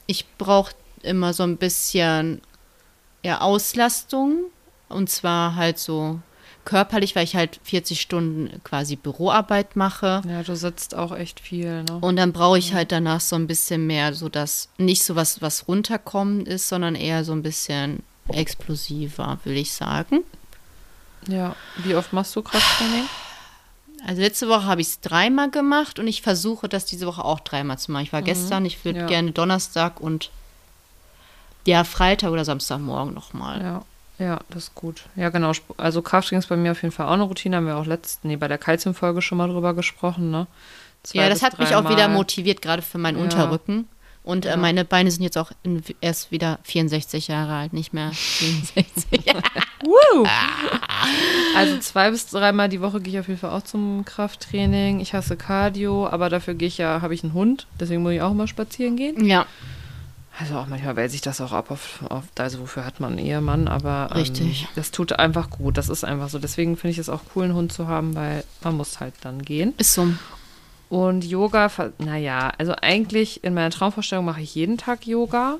[SPEAKER 2] Ich brauche immer so ein bisschen ja, Auslastung. Und zwar halt so körperlich, weil ich halt 40 Stunden quasi Büroarbeit mache.
[SPEAKER 1] Ja, du sitzt auch echt viel, ne?
[SPEAKER 2] Und dann brauche ich halt danach so ein bisschen mehr, so dass nicht so was, was runterkommen ist, sondern eher so ein bisschen explosiver, will ich sagen.
[SPEAKER 1] Ja. Wie oft machst du Krafttraining?
[SPEAKER 2] Also letzte Woche habe ich es dreimal gemacht und ich versuche das diese Woche auch dreimal zu machen. Ich war gestern, ich würde
[SPEAKER 1] Ja.
[SPEAKER 2] gerne Donnerstag und ja, Freitag oder Samstagmorgen nochmal.
[SPEAKER 1] Ja. Ja, das ist gut. Ja, genau. Also Krafttraining ist bei mir auf jeden Fall auch eine Routine. Haben wir auch letzten, nee, bei der Kalziumfolge schon mal drüber gesprochen, ne? Zwei
[SPEAKER 2] Ja, das hat mich auch wieder
[SPEAKER 1] dreimal.
[SPEAKER 2] motiviert, gerade für meinen
[SPEAKER 1] Ja.
[SPEAKER 2] Unterrücken. Und
[SPEAKER 1] Ja.
[SPEAKER 2] äh, meine Beine sind jetzt auch in, erst wieder 64 Jahre alt, nicht mehr 67. (laughs)
[SPEAKER 1] Woo! Also zwei bis dreimal die Woche gehe ich auf jeden Fall auch zum Krafttraining. Ich hasse Cardio, aber dafür gehe ich ja, habe ich einen Hund, deswegen muss ich auch immer spazieren gehen.
[SPEAKER 2] ja,
[SPEAKER 1] Also auch manchmal wälze ich das auch ab auf, auf also wofür hat man einen Ehemann, aber ähm,
[SPEAKER 2] Richtig.
[SPEAKER 1] das tut einfach gut. Das ist einfach so. Deswegen finde ich es auch cool, einen Hund zu haben, weil man muss halt dann gehen.
[SPEAKER 2] ist so.
[SPEAKER 1] Und Yoga, naja, also eigentlich in meiner Traumvorstellung mache ich jeden Tag Yoga.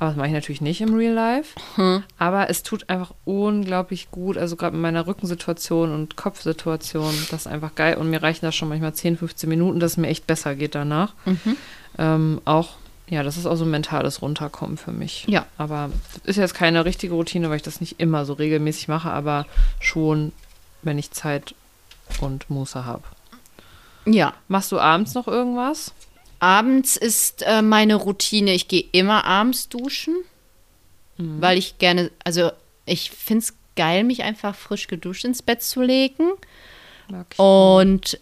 [SPEAKER 1] Aber das mache ich natürlich nicht im Real Life.
[SPEAKER 2] Hm.
[SPEAKER 1] Aber es tut einfach unglaublich gut. Also gerade in meiner Rückensituation und Kopfsituation, das ist einfach geil. Und mir reichen da schon manchmal 10, 15 Minuten, dass es mir echt besser geht danach.
[SPEAKER 2] Mhm.
[SPEAKER 1] Ähm, auch, ja, das ist auch so ein mentales Runterkommen für mich.
[SPEAKER 2] Ja.
[SPEAKER 1] Aber ist jetzt keine richtige Routine, weil ich das nicht immer so regelmäßig mache, aber schon, wenn ich Zeit und Muße habe.
[SPEAKER 2] Ja.
[SPEAKER 1] Machst du abends noch irgendwas?
[SPEAKER 2] Abends ist äh, meine Routine, ich gehe immer abends duschen, weil ich gerne, also ich finde es geil, mich einfach frisch geduscht ins Bett zu legen. Und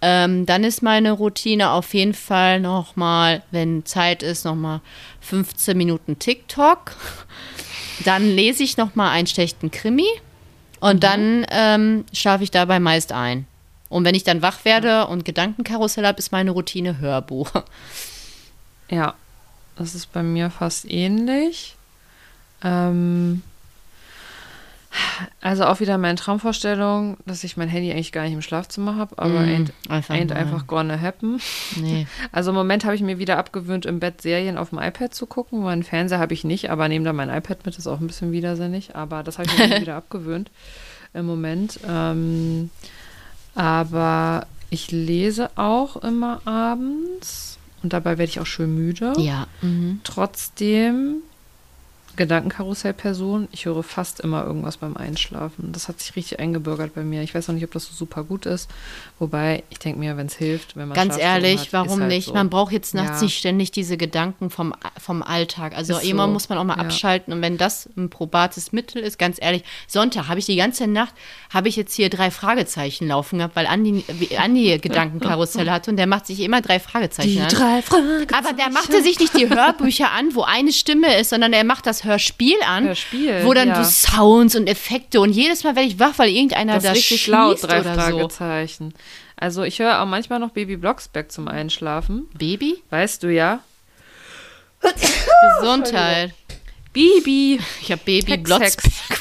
[SPEAKER 2] ähm, dann ist meine Routine auf jeden Fall nochmal, wenn Zeit ist, nochmal 15 Minuten TikTok. Dann lese ich nochmal einen schlechten Krimi und dann ähm, schlafe ich dabei meist ein. Und wenn ich dann wach werde und Gedankenkarussell habe, ist meine Routine Hörbuch.
[SPEAKER 1] Ja, das ist bei mir fast ähnlich. Ähm, also auch wieder meine Traumvorstellung, dass ich mein Handy eigentlich gar nicht im Schlafzimmer habe, aber
[SPEAKER 2] Mm,
[SPEAKER 1] ain't,
[SPEAKER 2] einfach
[SPEAKER 1] ain't einfach gonna happen.
[SPEAKER 2] Nee. (laughs)
[SPEAKER 1] Also im Moment habe ich mir wieder abgewöhnt, im Bett Serien auf dem iPad zu gucken. Meinen Fernseher habe ich nicht, aber nehme da mein iPad mit, ist auch ein bisschen widersinnig. Aber das habe ich mir (laughs) wieder abgewöhnt im Moment. Ähm, aber ich lese auch immer abends und dabei werde ich auch schön müde.
[SPEAKER 2] Ja. Mhm.
[SPEAKER 1] Trotzdem, Gedankenkarussell-Person, ich höre fast immer irgendwas beim Einschlafen. Das hat sich richtig eingebürgert bei mir. Ich weiß auch nicht, ob das so super gut ist. Wobei, ich denke mir, wenn es hilft, wenn man
[SPEAKER 2] Ganz ehrlich,
[SPEAKER 1] hat,
[SPEAKER 2] warum
[SPEAKER 1] halt
[SPEAKER 2] nicht?
[SPEAKER 1] So.
[SPEAKER 2] Man braucht jetzt nachts
[SPEAKER 1] Ja.
[SPEAKER 2] nicht ständig diese Gedanken vom, vom Alltag. Also
[SPEAKER 1] Ist
[SPEAKER 2] immer
[SPEAKER 1] so,
[SPEAKER 2] muss man auch mal
[SPEAKER 1] ja.
[SPEAKER 2] abschalten. Und wenn das ein probates Mittel ist, ganz ehrlich, Sonntag habe ich die ganze Nacht, habe ich jetzt hier drei Fragezeichen laufen gehabt, weil Andi, Andi Gedankenkarussell hatte und der macht sich immer drei Fragezeichen an.
[SPEAKER 1] Fragen.
[SPEAKER 2] Aber der machte sich nicht die Hörbücher an, wo eine Stimme ist, sondern er macht das Hörspiel an,
[SPEAKER 1] Hörspiel,
[SPEAKER 2] wo dann
[SPEAKER 1] ja.
[SPEAKER 2] so Sounds und Effekte und jedes Mal werde ich wach, weil irgendeiner
[SPEAKER 1] Das
[SPEAKER 2] da
[SPEAKER 1] ist richtig
[SPEAKER 2] schießt
[SPEAKER 1] laut, drei
[SPEAKER 2] oder so.
[SPEAKER 1] Fragezeichen. Also ich höre auch manchmal noch Baby Blocksberg zum Einschlafen.
[SPEAKER 2] Baby?
[SPEAKER 1] Weißt du ja? (laughs)
[SPEAKER 2] Gesundheit.
[SPEAKER 1] Bibi.
[SPEAKER 2] Ich habe Baby Blocksberg.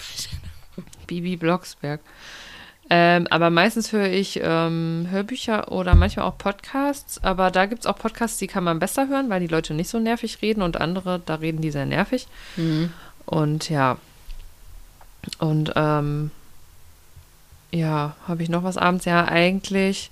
[SPEAKER 1] Bibi Blocksberg. Ähm, aber meistens höre ich ähm, Hörbücher oder manchmal auch Podcasts. Aber da gibt es auch Podcasts, die kann man besser hören, weil die Leute nicht so nervig reden und andere, da reden die sehr nervig.
[SPEAKER 2] Mhm.
[SPEAKER 1] Und ja. Und ähm, ja, habe ich noch was abends? Ja, eigentlich.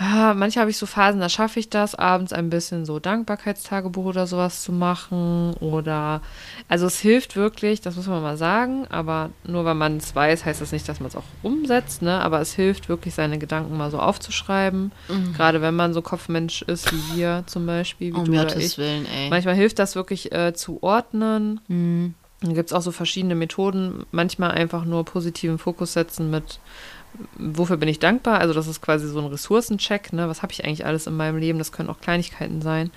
[SPEAKER 1] Ja, manchmal habe ich so Phasen, da schaffe ich das, abends ein bisschen so Dankbarkeitstagebuch oder sowas zu machen. Oder, also es hilft wirklich, das muss man mal sagen, aber nur weil man es weiß, heißt das nicht, dass man es auch umsetzt, ne? Aber es hilft wirklich, seine Gedanken mal so aufzuschreiben.
[SPEAKER 2] Mhm.
[SPEAKER 1] Gerade wenn man so Kopfmensch ist, wie wir zum Beispiel, wie
[SPEAKER 2] Um
[SPEAKER 1] du oder
[SPEAKER 2] Gottes
[SPEAKER 1] ich.
[SPEAKER 2] Willen, ey.
[SPEAKER 1] Manchmal hilft das wirklich äh, zu ordnen.
[SPEAKER 2] Mhm.
[SPEAKER 1] Dann gibt es auch so verschiedene Methoden. Manchmal einfach nur positiven Fokus setzen mit, wofür bin ich dankbar? Also das ist quasi so ein Ressourcencheck. Ne? Was habe ich eigentlich alles in meinem Leben? Das können auch Kleinigkeiten sein.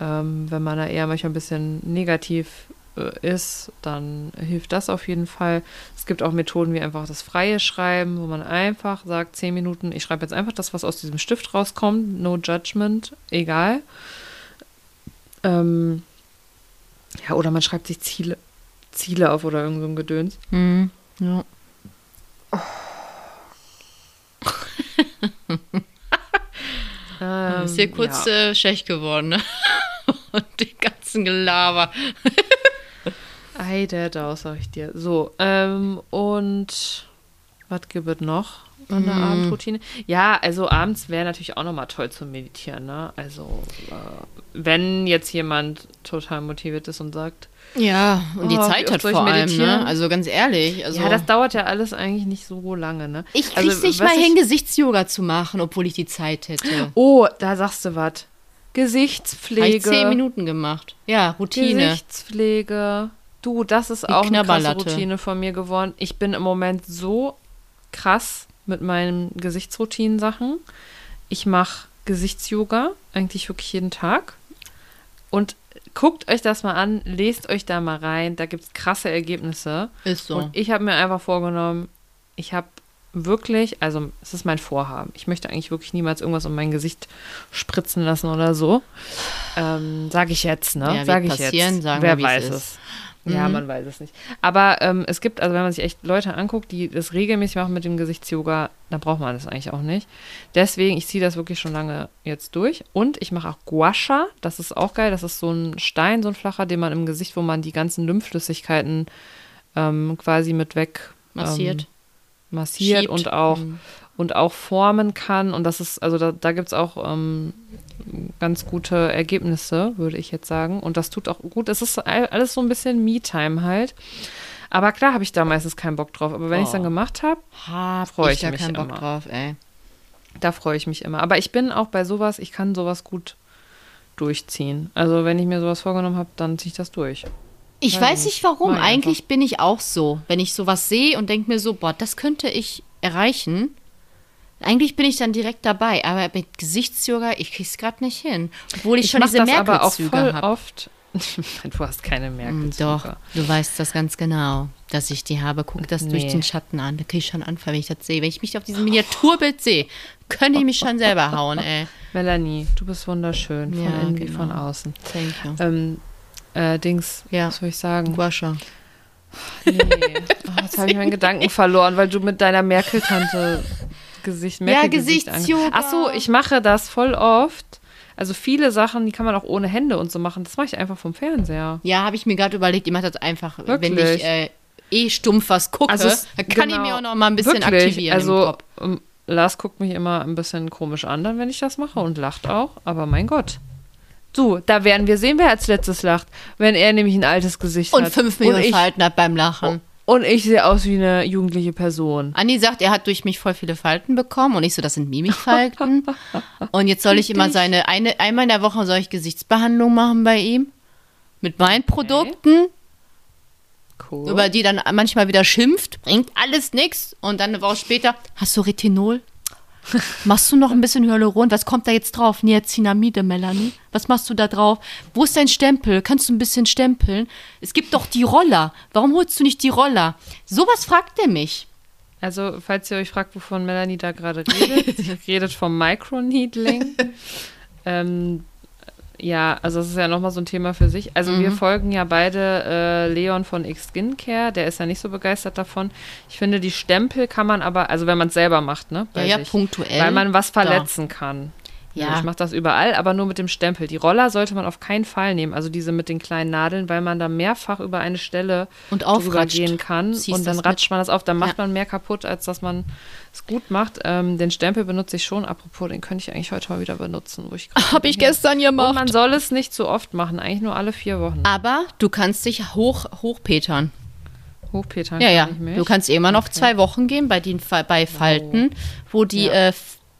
[SPEAKER 1] Ähm, wenn man da eher manchmal ein bisschen negativ äh, ist, dann hilft das auf jeden Fall. Es gibt auch Methoden wie einfach das freie Schreiben, wo man einfach sagt, zehn Minuten, ich schreibe jetzt einfach das, was aus diesem Stift rauskommt, no judgment, egal. Ähm, ja, oder man schreibt sich Ziele, Ziele auf oder irgend so ein Gedöns.
[SPEAKER 2] Mhm. Ja. (laughs)
[SPEAKER 1] Ähm,
[SPEAKER 2] ist hier kurz
[SPEAKER 1] ja.
[SPEAKER 2] äh, schlecht geworden, ne? (laughs) Und die ganzen Gelaber. (laughs)
[SPEAKER 1] Ei, der da, sag ich dir. So, ähm, und was gibt es noch an der
[SPEAKER 2] Mm.
[SPEAKER 1] Abendroutine? Ja, also abends wäre natürlich auch nochmal toll zu meditieren, ne? Also, äh, wenn jetzt jemand total motiviert ist und sagt,
[SPEAKER 2] Ja, und die
[SPEAKER 1] Oh, wie
[SPEAKER 2] Zeit hat vor allem, ne? Also ganz ehrlich. Also
[SPEAKER 1] ja, das dauert ja alles eigentlich nicht so lange, ne?
[SPEAKER 2] ich
[SPEAKER 1] also,
[SPEAKER 2] krieg's nicht
[SPEAKER 1] was
[SPEAKER 2] mal hin, Gesichtsyoga zu machen, obwohl ich die Zeit hätte.
[SPEAKER 1] Oh, da sagst du was. Gesichtspflege.
[SPEAKER 2] zehn Minuten gemacht. Ja, Routine.
[SPEAKER 1] Gesichtspflege. Du, das ist
[SPEAKER 2] Die
[SPEAKER 1] auch eine krasse. Routine von mir geworden. Ich bin im Moment so krass mit meinen Gesichtsroutinen-Sachen. Ich mache Gesichtsyoga eigentlich wirklich jeden Tag. Und guckt euch das mal an, lest euch da mal rein. Da gibt es krasse Ergebnisse.
[SPEAKER 2] Ist so.
[SPEAKER 1] Und ich habe mir einfach vorgenommen, ich habe wirklich, also es ist mein Vorhaben. Ich möchte eigentlich wirklich niemals irgendwas um mein Gesicht spritzen lassen oder so. Ähm, Sage ich jetzt, ne?
[SPEAKER 2] Ja,
[SPEAKER 1] Sage ich jetzt.
[SPEAKER 2] sagen
[SPEAKER 1] Wer
[SPEAKER 2] wir, es
[SPEAKER 1] weiß
[SPEAKER 2] ist.
[SPEAKER 1] Ja,
[SPEAKER 2] Mhm.
[SPEAKER 1] man weiß es nicht. Aber ähm, es gibt, also wenn man sich echt Leute anguckt, die das regelmäßig machen mit dem Gesichtsyoga, dann braucht man das eigentlich auch nicht. Deswegen, ich ziehe das wirklich schon lange jetzt durch. Und ich mache auch Gua Sha. Das ist auch geil. Das ist so ein Stein, so ein flacher, den man im Gesicht, wo man die ganzen Lymphflüssigkeiten ähm, quasi mit weg
[SPEAKER 2] Massiert.
[SPEAKER 1] Ähm, massiert
[SPEAKER 2] Schiebt.
[SPEAKER 1] und auch
[SPEAKER 2] Mhm.
[SPEAKER 1] und auch formen kann. Und das ist, also da, da gibt es auch ähm, ganz gute Ergebnisse, würde ich jetzt sagen. Und das tut auch gut. Es ist all- alles so ein bisschen Me-Time halt. Aber klar habe ich da meistens keinen Bock drauf. Aber wenn ich es dann
[SPEAKER 2] Oh.
[SPEAKER 1] gemacht habe,
[SPEAKER 2] Hab
[SPEAKER 1] freu
[SPEAKER 2] ich
[SPEAKER 1] ich
[SPEAKER 2] da
[SPEAKER 1] mich
[SPEAKER 2] keinen Bock
[SPEAKER 1] immer.
[SPEAKER 2] drauf, ey.
[SPEAKER 1] da freue ich mich immer. Aber ich bin auch bei sowas, ich kann sowas gut durchziehen. Also wenn ich mir sowas vorgenommen habe, dann ziehe ich das durch.
[SPEAKER 2] Ich
[SPEAKER 1] Weiß
[SPEAKER 2] weiß
[SPEAKER 1] nicht.
[SPEAKER 2] warum. Eigentlich bin ich auch so. Wenn ich sowas sehe und denke mir so, boah, das könnte ich erreichen. Eigentlich bin ich dann direkt dabei. Aber mit Gesichtsyoga, ich krieg's gerade nicht hin. Obwohl ich, schon
[SPEAKER 1] mach
[SPEAKER 2] diese
[SPEAKER 1] das aber auch voll
[SPEAKER 2] Merkelzüge habe.
[SPEAKER 1] oft. (laughs) du hast keine Merkelzüge.
[SPEAKER 2] Doch, du weißt das ganz genau, dass ich die habe. Guck das durch
[SPEAKER 1] Nee.
[SPEAKER 2] den Schatten an. Da krieg ich schon Anfall, wenn ich das sehe. Wenn ich mich auf diesem Miniaturbild sehe, könnte ich mich schon selber hauen, (laughs) ey.
[SPEAKER 1] Melanie, du bist wunderschön. Von
[SPEAKER 2] Ja,
[SPEAKER 1] innen wie
[SPEAKER 2] genau.
[SPEAKER 1] von außen.
[SPEAKER 2] Thank you.
[SPEAKER 1] Ähm, äh, Dings,
[SPEAKER 2] Ja.
[SPEAKER 1] was soll ich sagen?
[SPEAKER 2] Guasha.
[SPEAKER 1] Nee. (laughs) Oh, jetzt habe ich meinen Gedanken verloren, weil du mit deiner Merkel-Tante Gesicht, Merkel-Gesicht ange-
[SPEAKER 2] Gesichtsyoga.
[SPEAKER 1] Ach so, ich mache das voll oft. Also viele Sachen, die kann man auch ohne Hände und so machen. Das mache ich einfach vom Fernseher.
[SPEAKER 2] Ja, habe ich mir gerade überlegt, ich mache das einfach, wenn
[SPEAKER 1] Wirklich?
[SPEAKER 2] ich äh, eh stumpf was gucke,
[SPEAKER 1] Also es-
[SPEAKER 2] dann kann ich
[SPEAKER 1] genau.
[SPEAKER 2] mir auch noch mal ein bisschen
[SPEAKER 1] Wirklich.
[SPEAKER 2] aktivieren
[SPEAKER 1] Also
[SPEAKER 2] Kopf.
[SPEAKER 1] ähm, Lars guckt mich immer ein bisschen komisch an, dann wenn ich das mache und lacht auch. Aber mein Gott. Du, da werden wir sehen, wer als letztes lacht. Wenn er nämlich ein altes Gesicht
[SPEAKER 2] Und
[SPEAKER 1] hat.
[SPEAKER 2] fünf
[SPEAKER 1] und ich,
[SPEAKER 2] Falten hat beim Lachen.
[SPEAKER 1] Und ich sehe aus wie eine jugendliche Person.
[SPEAKER 2] Andi sagt, er hat durch mich voll viele Falten bekommen und ich so, das sind Mimikfalten. und jetzt soll ich immer seine, eine, einmal in der Woche soll ich Gesichtsbehandlung machen bei ihm. Mit meinen Produkten,
[SPEAKER 1] Cool.
[SPEAKER 2] über die dann manchmal wieder schimpft, bringt alles nix. Und dann eine Woche später, hast du Retinol? (laughs) Machst du noch ein bisschen Hyaluron? Was kommt da jetzt drauf? Niacinamide, Melanie? Was machst du da drauf? Wo ist dein Stempel? Kannst du ein bisschen stempeln? Es gibt doch die Roller. Warum holst du nicht die Roller? Sowas fragt er mich.
[SPEAKER 1] Also, falls ihr euch fragt, wovon Melanie da gerade redet, sie (laughs) redet vom Microneedling. (laughs) ähm, ja, also das ist ja nochmal so ein Thema für sich. Also wir folgen ja beide äh, Leon von X Skincare, der ist ja nicht so begeistert davon. Ich finde, die Stempel kann man aber, also wenn man es selber macht, ne?
[SPEAKER 2] Ja, ja, punktuell.
[SPEAKER 1] Weil man was verletzen kann.
[SPEAKER 2] Ja.
[SPEAKER 1] Ich mache das überall, aber nur mit dem Stempel. Die Roller sollte man auf keinen Fall nehmen, also diese mit den kleinen Nadeln, weil man da mehrfach über eine Stelle
[SPEAKER 2] Und
[SPEAKER 1] gehen kann und dann ratscht man das auf. Dann macht
[SPEAKER 2] Ja.
[SPEAKER 1] man mehr kaputt, als dass man es gut macht. Ähm, den Stempel benutze ich schon. Apropos, den könnte ich eigentlich heute mal wieder benutzen. Wo ich
[SPEAKER 2] Habe ich gestern
[SPEAKER 1] Und man
[SPEAKER 2] gemacht.
[SPEAKER 1] soll es nicht so oft machen, eigentlich nur alle vier Wochen.
[SPEAKER 2] Aber du kannst dich hoch, hochpetern.
[SPEAKER 1] Hochpetern
[SPEAKER 2] Ja,
[SPEAKER 1] kann
[SPEAKER 2] ja.
[SPEAKER 1] ich mich.
[SPEAKER 2] Du kannst immer noch zwei Wochen gehen bei den bei Falten, wo die,
[SPEAKER 1] Ja.
[SPEAKER 2] äh,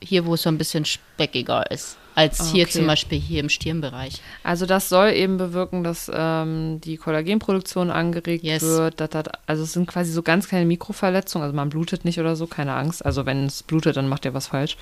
[SPEAKER 2] hier, wo es so ein bisschen speckiger ist. Als hier
[SPEAKER 1] Okay.
[SPEAKER 2] zum Beispiel hier im Stirnbereich.
[SPEAKER 1] Also das soll eben bewirken, dass ähm, die Kollagenproduktion angeregt
[SPEAKER 2] Yes.
[SPEAKER 1] wird. Dat, dat, also es sind quasi so ganz kleine Mikroverletzungen. Also man blutet nicht oder so, keine Angst. Also wenn es blutet, dann macht ihr was falsch.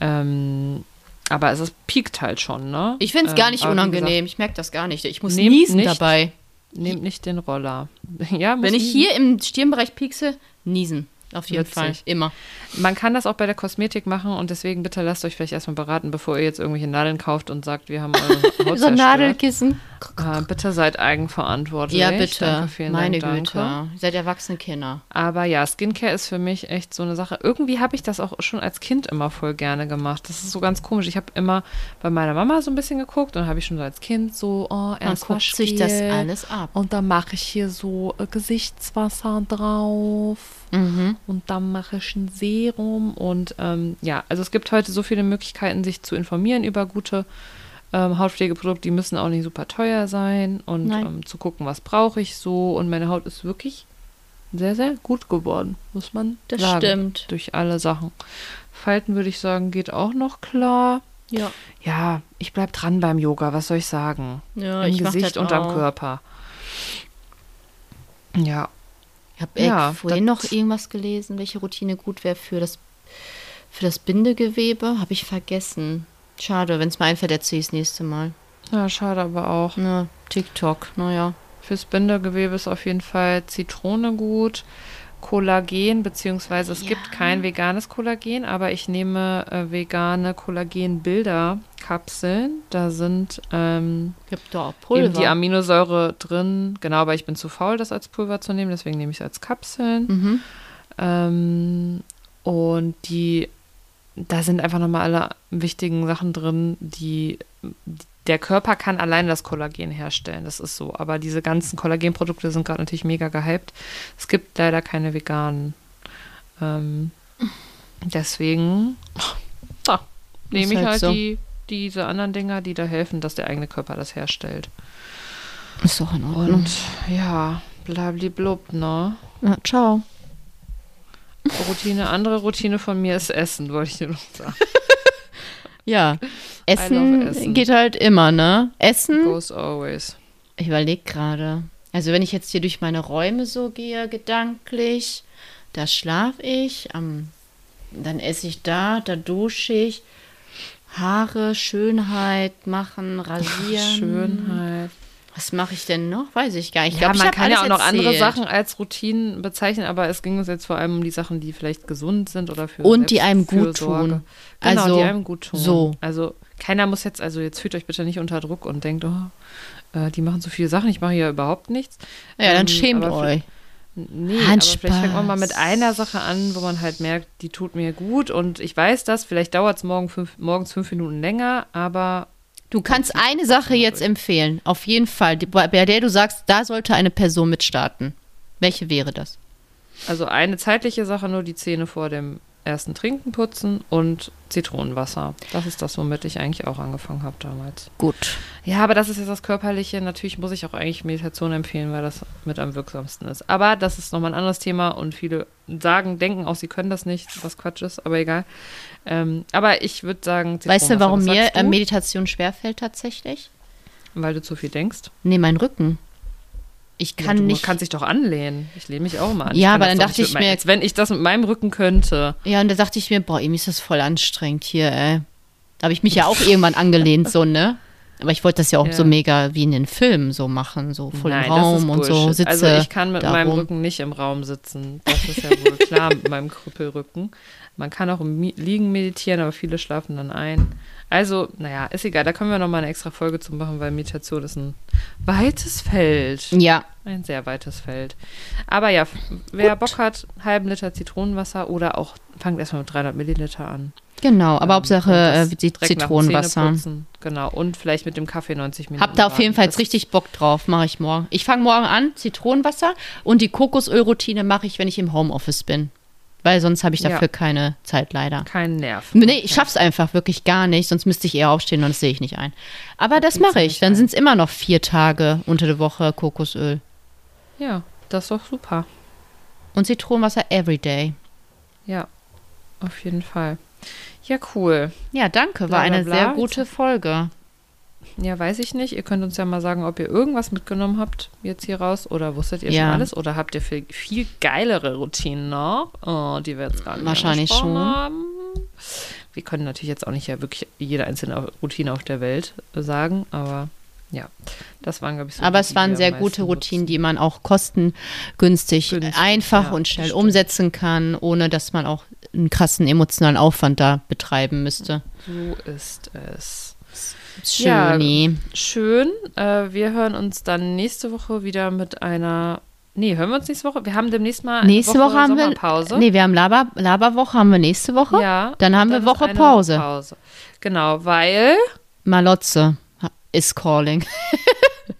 [SPEAKER 1] Ähm, Aber es piekt halt schon, ne?
[SPEAKER 2] Ich finde es gar
[SPEAKER 1] Ähm,
[SPEAKER 2] nicht
[SPEAKER 1] wie
[SPEAKER 2] unangenehm. Ich merke das gar nicht. Ich muss niesen
[SPEAKER 1] nicht-
[SPEAKER 2] dabei.
[SPEAKER 1] Nehmt nicht den Roller. (laughs) Ja,
[SPEAKER 2] Wenn ich
[SPEAKER 1] niesen.
[SPEAKER 2] hier im Stirnbereich piekse, niesen. Auf jeden
[SPEAKER 1] Witzig.
[SPEAKER 2] Fall. Immer.
[SPEAKER 1] Man kann das auch bei der Kosmetik machen und deswegen bitte lasst euch vielleicht erstmal beraten, bevor ihr jetzt irgendwelche Nadeln kauft und sagt, wir haben eure (laughs) Haut
[SPEAKER 2] So ein. Nadelkissen.
[SPEAKER 1] Äh, bitte seid eigenverantwortlich.
[SPEAKER 2] Ja, bitte.
[SPEAKER 1] Danke, vielen
[SPEAKER 2] Meine
[SPEAKER 1] Dank,
[SPEAKER 2] Güte.
[SPEAKER 1] danke.
[SPEAKER 2] Seid erwachsene Kinder.
[SPEAKER 1] Aber ja, Skincare ist für mich echt so eine Sache. Irgendwie habe ich das auch schon als Kind immer voll gerne gemacht. Das ist so ganz komisch. Ich habe immer bei meiner Mama so ein bisschen geguckt und habe ich schon so als Kind so, oh, erst
[SPEAKER 2] guckt sich das alles ab.
[SPEAKER 1] Und dann mache ich hier so äh, Gesichtswasser drauf.
[SPEAKER 2] Mhm.
[SPEAKER 1] Und dann mache ich ein Serum. Und ähm, ja, also es gibt heute so viele Möglichkeiten, sich zu informieren über gute ähm, Hautpflegeprodukte. Die müssen auch nicht super teuer sein. Und ähm, zu gucken, was brauche ich so. Und meine Haut ist wirklich sehr, sehr gut geworden, muss man
[SPEAKER 2] Das
[SPEAKER 1] sagen.
[SPEAKER 2] stimmt.
[SPEAKER 1] Durch alle Sachen. Falten würde ich sagen, geht auch noch klar.
[SPEAKER 2] Ja.
[SPEAKER 1] Ja, ich bleib dran beim Yoga, was soll ich sagen?
[SPEAKER 2] Ja,
[SPEAKER 1] Im
[SPEAKER 2] ich
[SPEAKER 1] Gesicht
[SPEAKER 2] das
[SPEAKER 1] und am. Körper. Ja,
[SPEAKER 2] Ich habe
[SPEAKER 1] Ja,
[SPEAKER 2] vorhin noch
[SPEAKER 1] das-
[SPEAKER 2] irgendwas gelesen, welche Routine gut wäre für das, für das Bindegewebe. Habe ich vergessen. Schade, wenn es mir einfällt, erzähle ich es nächste Mal.
[SPEAKER 1] ja, schade aber auch.
[SPEAKER 2] Ne, TikTok, naja.
[SPEAKER 1] Fürs Bindegewebe ist auf jeden Fall Zitrone gut. Kollagen, beziehungsweise es gibt kein veganes Kollagen, aber ich nehme äh, vegane Kollagenbilder-Kapseln. Da sind ähm,
[SPEAKER 2] Gibt da auch
[SPEAKER 1] eben
[SPEAKER 2] Pulver.
[SPEAKER 1] die Aminosäure drin. Genau, aber ich bin zu faul, das als Pulver zu nehmen, deswegen nehme ich es als Kapseln.
[SPEAKER 2] mhm.
[SPEAKER 1] Ähm, und die, da sind einfach nochmal alle wichtigen Sachen drin, die der Körper kann alleine das Kollagen herstellen, das ist so. Aber diese ganzen Kollagenprodukte sind gerade natürlich mega gehypt. Es gibt leider keine veganen. Ähm, deswegen ja, nehme ich
[SPEAKER 2] halt
[SPEAKER 1] halt
[SPEAKER 2] so.
[SPEAKER 1] die, diese anderen Dinger, die da helfen, dass der eigene Körper das herstellt.
[SPEAKER 2] Ist doch in Ordnung.
[SPEAKER 1] Und ja, blablablub, ne?
[SPEAKER 2] Ja, ciao.
[SPEAKER 1] Routine, andere Routine von mir ist Essen, wollte ich dir noch sagen. (laughs)
[SPEAKER 2] Ja. Essen,
[SPEAKER 1] Essen.
[SPEAKER 2] geht halt immer, ne? Essen.
[SPEAKER 1] Goes always.
[SPEAKER 2] Ich überlege gerade. Also wenn ich jetzt hier durch meine Räume so gehe, gedanklich, da schlafe ich, am, dann esse ich da, da dusche ich. Haare, Schönheit machen, (laughs) rasieren.
[SPEAKER 1] Schönheit.
[SPEAKER 2] Was mache ich denn noch? Weiß ich gar nicht. Ich
[SPEAKER 1] Ja,
[SPEAKER 2] glaube, ich
[SPEAKER 1] man kann ja auch noch andere
[SPEAKER 2] erzählt.
[SPEAKER 1] Sachen als Routinen bezeichnen, aber es ging uns jetzt vor allem um die Sachen, die vielleicht gesund sind oder für
[SPEAKER 2] Und die einem gut tun.
[SPEAKER 1] Genau,
[SPEAKER 2] Also,
[SPEAKER 1] die einem gut tun.
[SPEAKER 2] so.
[SPEAKER 1] Also keiner muss jetzt, also jetzt fühlt euch bitte nicht unter Druck und denkt, oh, äh, die machen so viele Sachen, ich mache hier überhaupt nichts.
[SPEAKER 2] Ja, dann
[SPEAKER 1] Ähm,
[SPEAKER 2] schämt euch.
[SPEAKER 1] Nee, aber vielleicht fängt man mal mit einer Sache an, wo man halt merkt, die tut mir gut und ich weiß das, vielleicht dauert es morgen fünf, morgens fünf Minuten länger, aber
[SPEAKER 2] Du kannst eine Sache jetzt empfehlen. Auf jeden Fall. Bei der du sagst, da sollte eine Person mitstarten. Welche wäre das?
[SPEAKER 1] also eine zeitliche Sache, nur die Zähne vor dem ersten Trinken putzen und Zitronenwasser. Das ist das, womit ich eigentlich auch angefangen habe damals.
[SPEAKER 2] Gut.
[SPEAKER 1] Ja, aber das ist jetzt das Körperliche. Natürlich muss ich auch eigentlich Meditation empfehlen, weil das mit am wirksamsten ist. Aber das ist nochmal ein anderes Thema und viele sagen, denken auch, sie können das nicht, was Quatsch ist, aber egal. Ähm, aber ich würde sagen,
[SPEAKER 2] Weißt du, warum mir äh,
[SPEAKER 1] du?
[SPEAKER 2] Meditation schwerfällt tatsächlich?
[SPEAKER 1] Weil du zu viel denkst.
[SPEAKER 2] Nee, mein Rücken. Ich
[SPEAKER 1] Ja,
[SPEAKER 2] kann
[SPEAKER 1] du
[SPEAKER 2] nicht.
[SPEAKER 1] kannst dich doch anlehnen. Ich lehne mich auch mal an.
[SPEAKER 2] Ja,
[SPEAKER 1] kann
[SPEAKER 2] aber dann dachte ich
[SPEAKER 1] mein-
[SPEAKER 2] mir-
[SPEAKER 1] Als wenn ich das mit meinem Rücken könnte.
[SPEAKER 2] Ja, und da dachte ich mir, boah, irgendwie ist das voll anstrengend hier, ey. Da habe ich mich ja auch irgendwann angelehnt, so, ne? Aber ich wollte das ja auch
[SPEAKER 1] Ja.
[SPEAKER 2] so mega wie in den Filmen so machen, so voll
[SPEAKER 1] Nein,
[SPEAKER 2] im Raum und so
[SPEAKER 1] Bullshit.
[SPEAKER 2] sitze.
[SPEAKER 1] Also ich kann mit
[SPEAKER 2] da
[SPEAKER 1] meinem. Rücken nicht im Raum sitzen. Das ist ja wohl klar mit meinem Krüppelrücken. Man kann auch im Liegen meditieren, aber viele schlafen dann ein. Also, naja, ist egal. Da können wir noch mal eine extra Folge zu machen, weil Meditation ist ein weites Feld.
[SPEAKER 2] Ja,
[SPEAKER 1] Ein sehr weites Feld. Aber ja, wer Bock hat, halben Liter Zitronenwasser oder auch, fangt erstmal mit 300 Milliliter an.
[SPEAKER 2] genau. Aber
[SPEAKER 1] Ähm,
[SPEAKER 2] Hauptsache äh, Zitronenwasser.
[SPEAKER 1] Genau. Und vielleicht mit dem Kaffee 90 Minuten.
[SPEAKER 2] Hab da auf jeden. Fall richtig Bock drauf, mache ich morgen. Ich fange morgen an, Zitronenwasser und die Kokosölroutine mache ich, wenn ich im Homeoffice bin. Weil sonst habe ich
[SPEAKER 1] Ja.
[SPEAKER 2] dafür keine Zeit leider.
[SPEAKER 1] Kein Nerv.
[SPEAKER 2] Nee, ich schaff's einfach wirklich gar nicht, sonst müsste ich eher aufstehen und das sehe ich nicht ein. Aber das
[SPEAKER 1] geht's
[SPEAKER 2] mache ich. Dann sind es immer noch vier Tage unter der Woche Kokosöl.
[SPEAKER 1] Ja, das ist doch super.
[SPEAKER 2] Und Zitronenwasser everyday.
[SPEAKER 1] Ja, auf jeden Fall. Ja, cool.
[SPEAKER 2] Ja, danke. War
[SPEAKER 1] Bla, bla,
[SPEAKER 2] eine sehr gute Folge.
[SPEAKER 1] Ja, weiß ich nicht. Ihr könnt uns ja mal sagen, ob ihr irgendwas mitgenommen habt jetzt hier raus oder wusstet ihr
[SPEAKER 2] Ja.
[SPEAKER 1] schon alles oder habt ihr viel, viel geilere Routinen noch, oh, die wir jetzt gar nicht
[SPEAKER 2] Wahrscheinlich schon.
[SPEAKER 1] haben. wir können natürlich jetzt auch nicht ja wirklich jede einzelne Routine auf der Welt sagen, aber ja, das waren, glaube ich, so
[SPEAKER 2] Aber es waren sehr gute Routinen, die man auch kostengünstig,
[SPEAKER 1] Günstig,
[SPEAKER 2] einfach
[SPEAKER 1] ja,
[SPEAKER 2] und schnell umsetzen kann, ohne dass man auch einen krassen emotionalen Aufwand da betreiben müsste.
[SPEAKER 1] So ist es.
[SPEAKER 2] Schön.
[SPEAKER 1] Ja. Schön. Äh, wir hören uns dann nächste Woche wieder mit einer. Nee, hören wir uns nächste Woche? Wir haben demnächst mal eine
[SPEAKER 2] Nächste Woche, haben wir.
[SPEAKER 1] Sommerpause.
[SPEAKER 2] Nee, wir haben Laber, Laberwoche haben wir nächste Woche.
[SPEAKER 1] Ja.
[SPEAKER 2] Dann haben wir Woche Pause.
[SPEAKER 1] Pause. Genau, weil.
[SPEAKER 2] Malotze is calling. (laughs)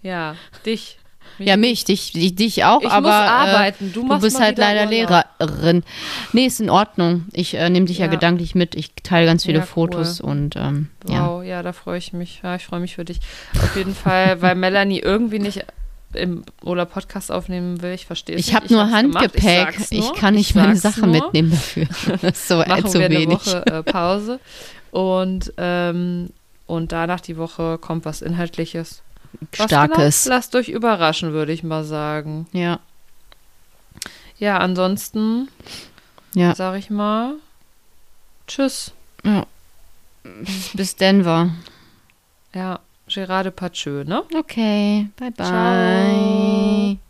[SPEAKER 1] Ja, dich.
[SPEAKER 2] Ja, mich, dich, dich, dich auch,
[SPEAKER 1] Ich
[SPEAKER 2] aber
[SPEAKER 1] muss arbeiten. Du
[SPEAKER 2] äh, du bist halt leider
[SPEAKER 1] Urlaub.
[SPEAKER 2] Lehrerin. Nee, ist in Ordnung. Ich äh, nehme dich ja.
[SPEAKER 1] Ja.
[SPEAKER 2] gedanklich mit. Ich teile ganz viele
[SPEAKER 1] Ja, cool.
[SPEAKER 2] Fotos und ähm, ja.
[SPEAKER 1] Wow, ja. da freue ich mich. Ja, ich freue mich für dich. Auf jeden Fall, weil Melanie irgendwie nicht im oder Podcast aufnehmen will. Ich verstehe es
[SPEAKER 2] Ich habe nur. Handgepäck. Ich,
[SPEAKER 1] nur.
[SPEAKER 2] kann nicht
[SPEAKER 1] Ich
[SPEAKER 2] meine Sachen
[SPEAKER 1] nur.
[SPEAKER 2] mitnehmen dafür. (laughs) So äh,
[SPEAKER 1] Machen
[SPEAKER 2] zu
[SPEAKER 1] wir eine
[SPEAKER 2] wenig.
[SPEAKER 1] Woche äh, Pause. Und, ähm, und danach die Woche kommt was Inhaltliches.
[SPEAKER 2] Starkes.
[SPEAKER 1] Genau? Lasst euch überraschen, würde ich mal sagen.
[SPEAKER 2] Ja,
[SPEAKER 1] Ja, ansonsten
[SPEAKER 2] ja.
[SPEAKER 1] sage ich mal Tschüss.
[SPEAKER 2] ja. Bis Denver.
[SPEAKER 1] Ja, Gerard Depardieu, ne?
[SPEAKER 2] Okay, bye bye.
[SPEAKER 1] Ciao.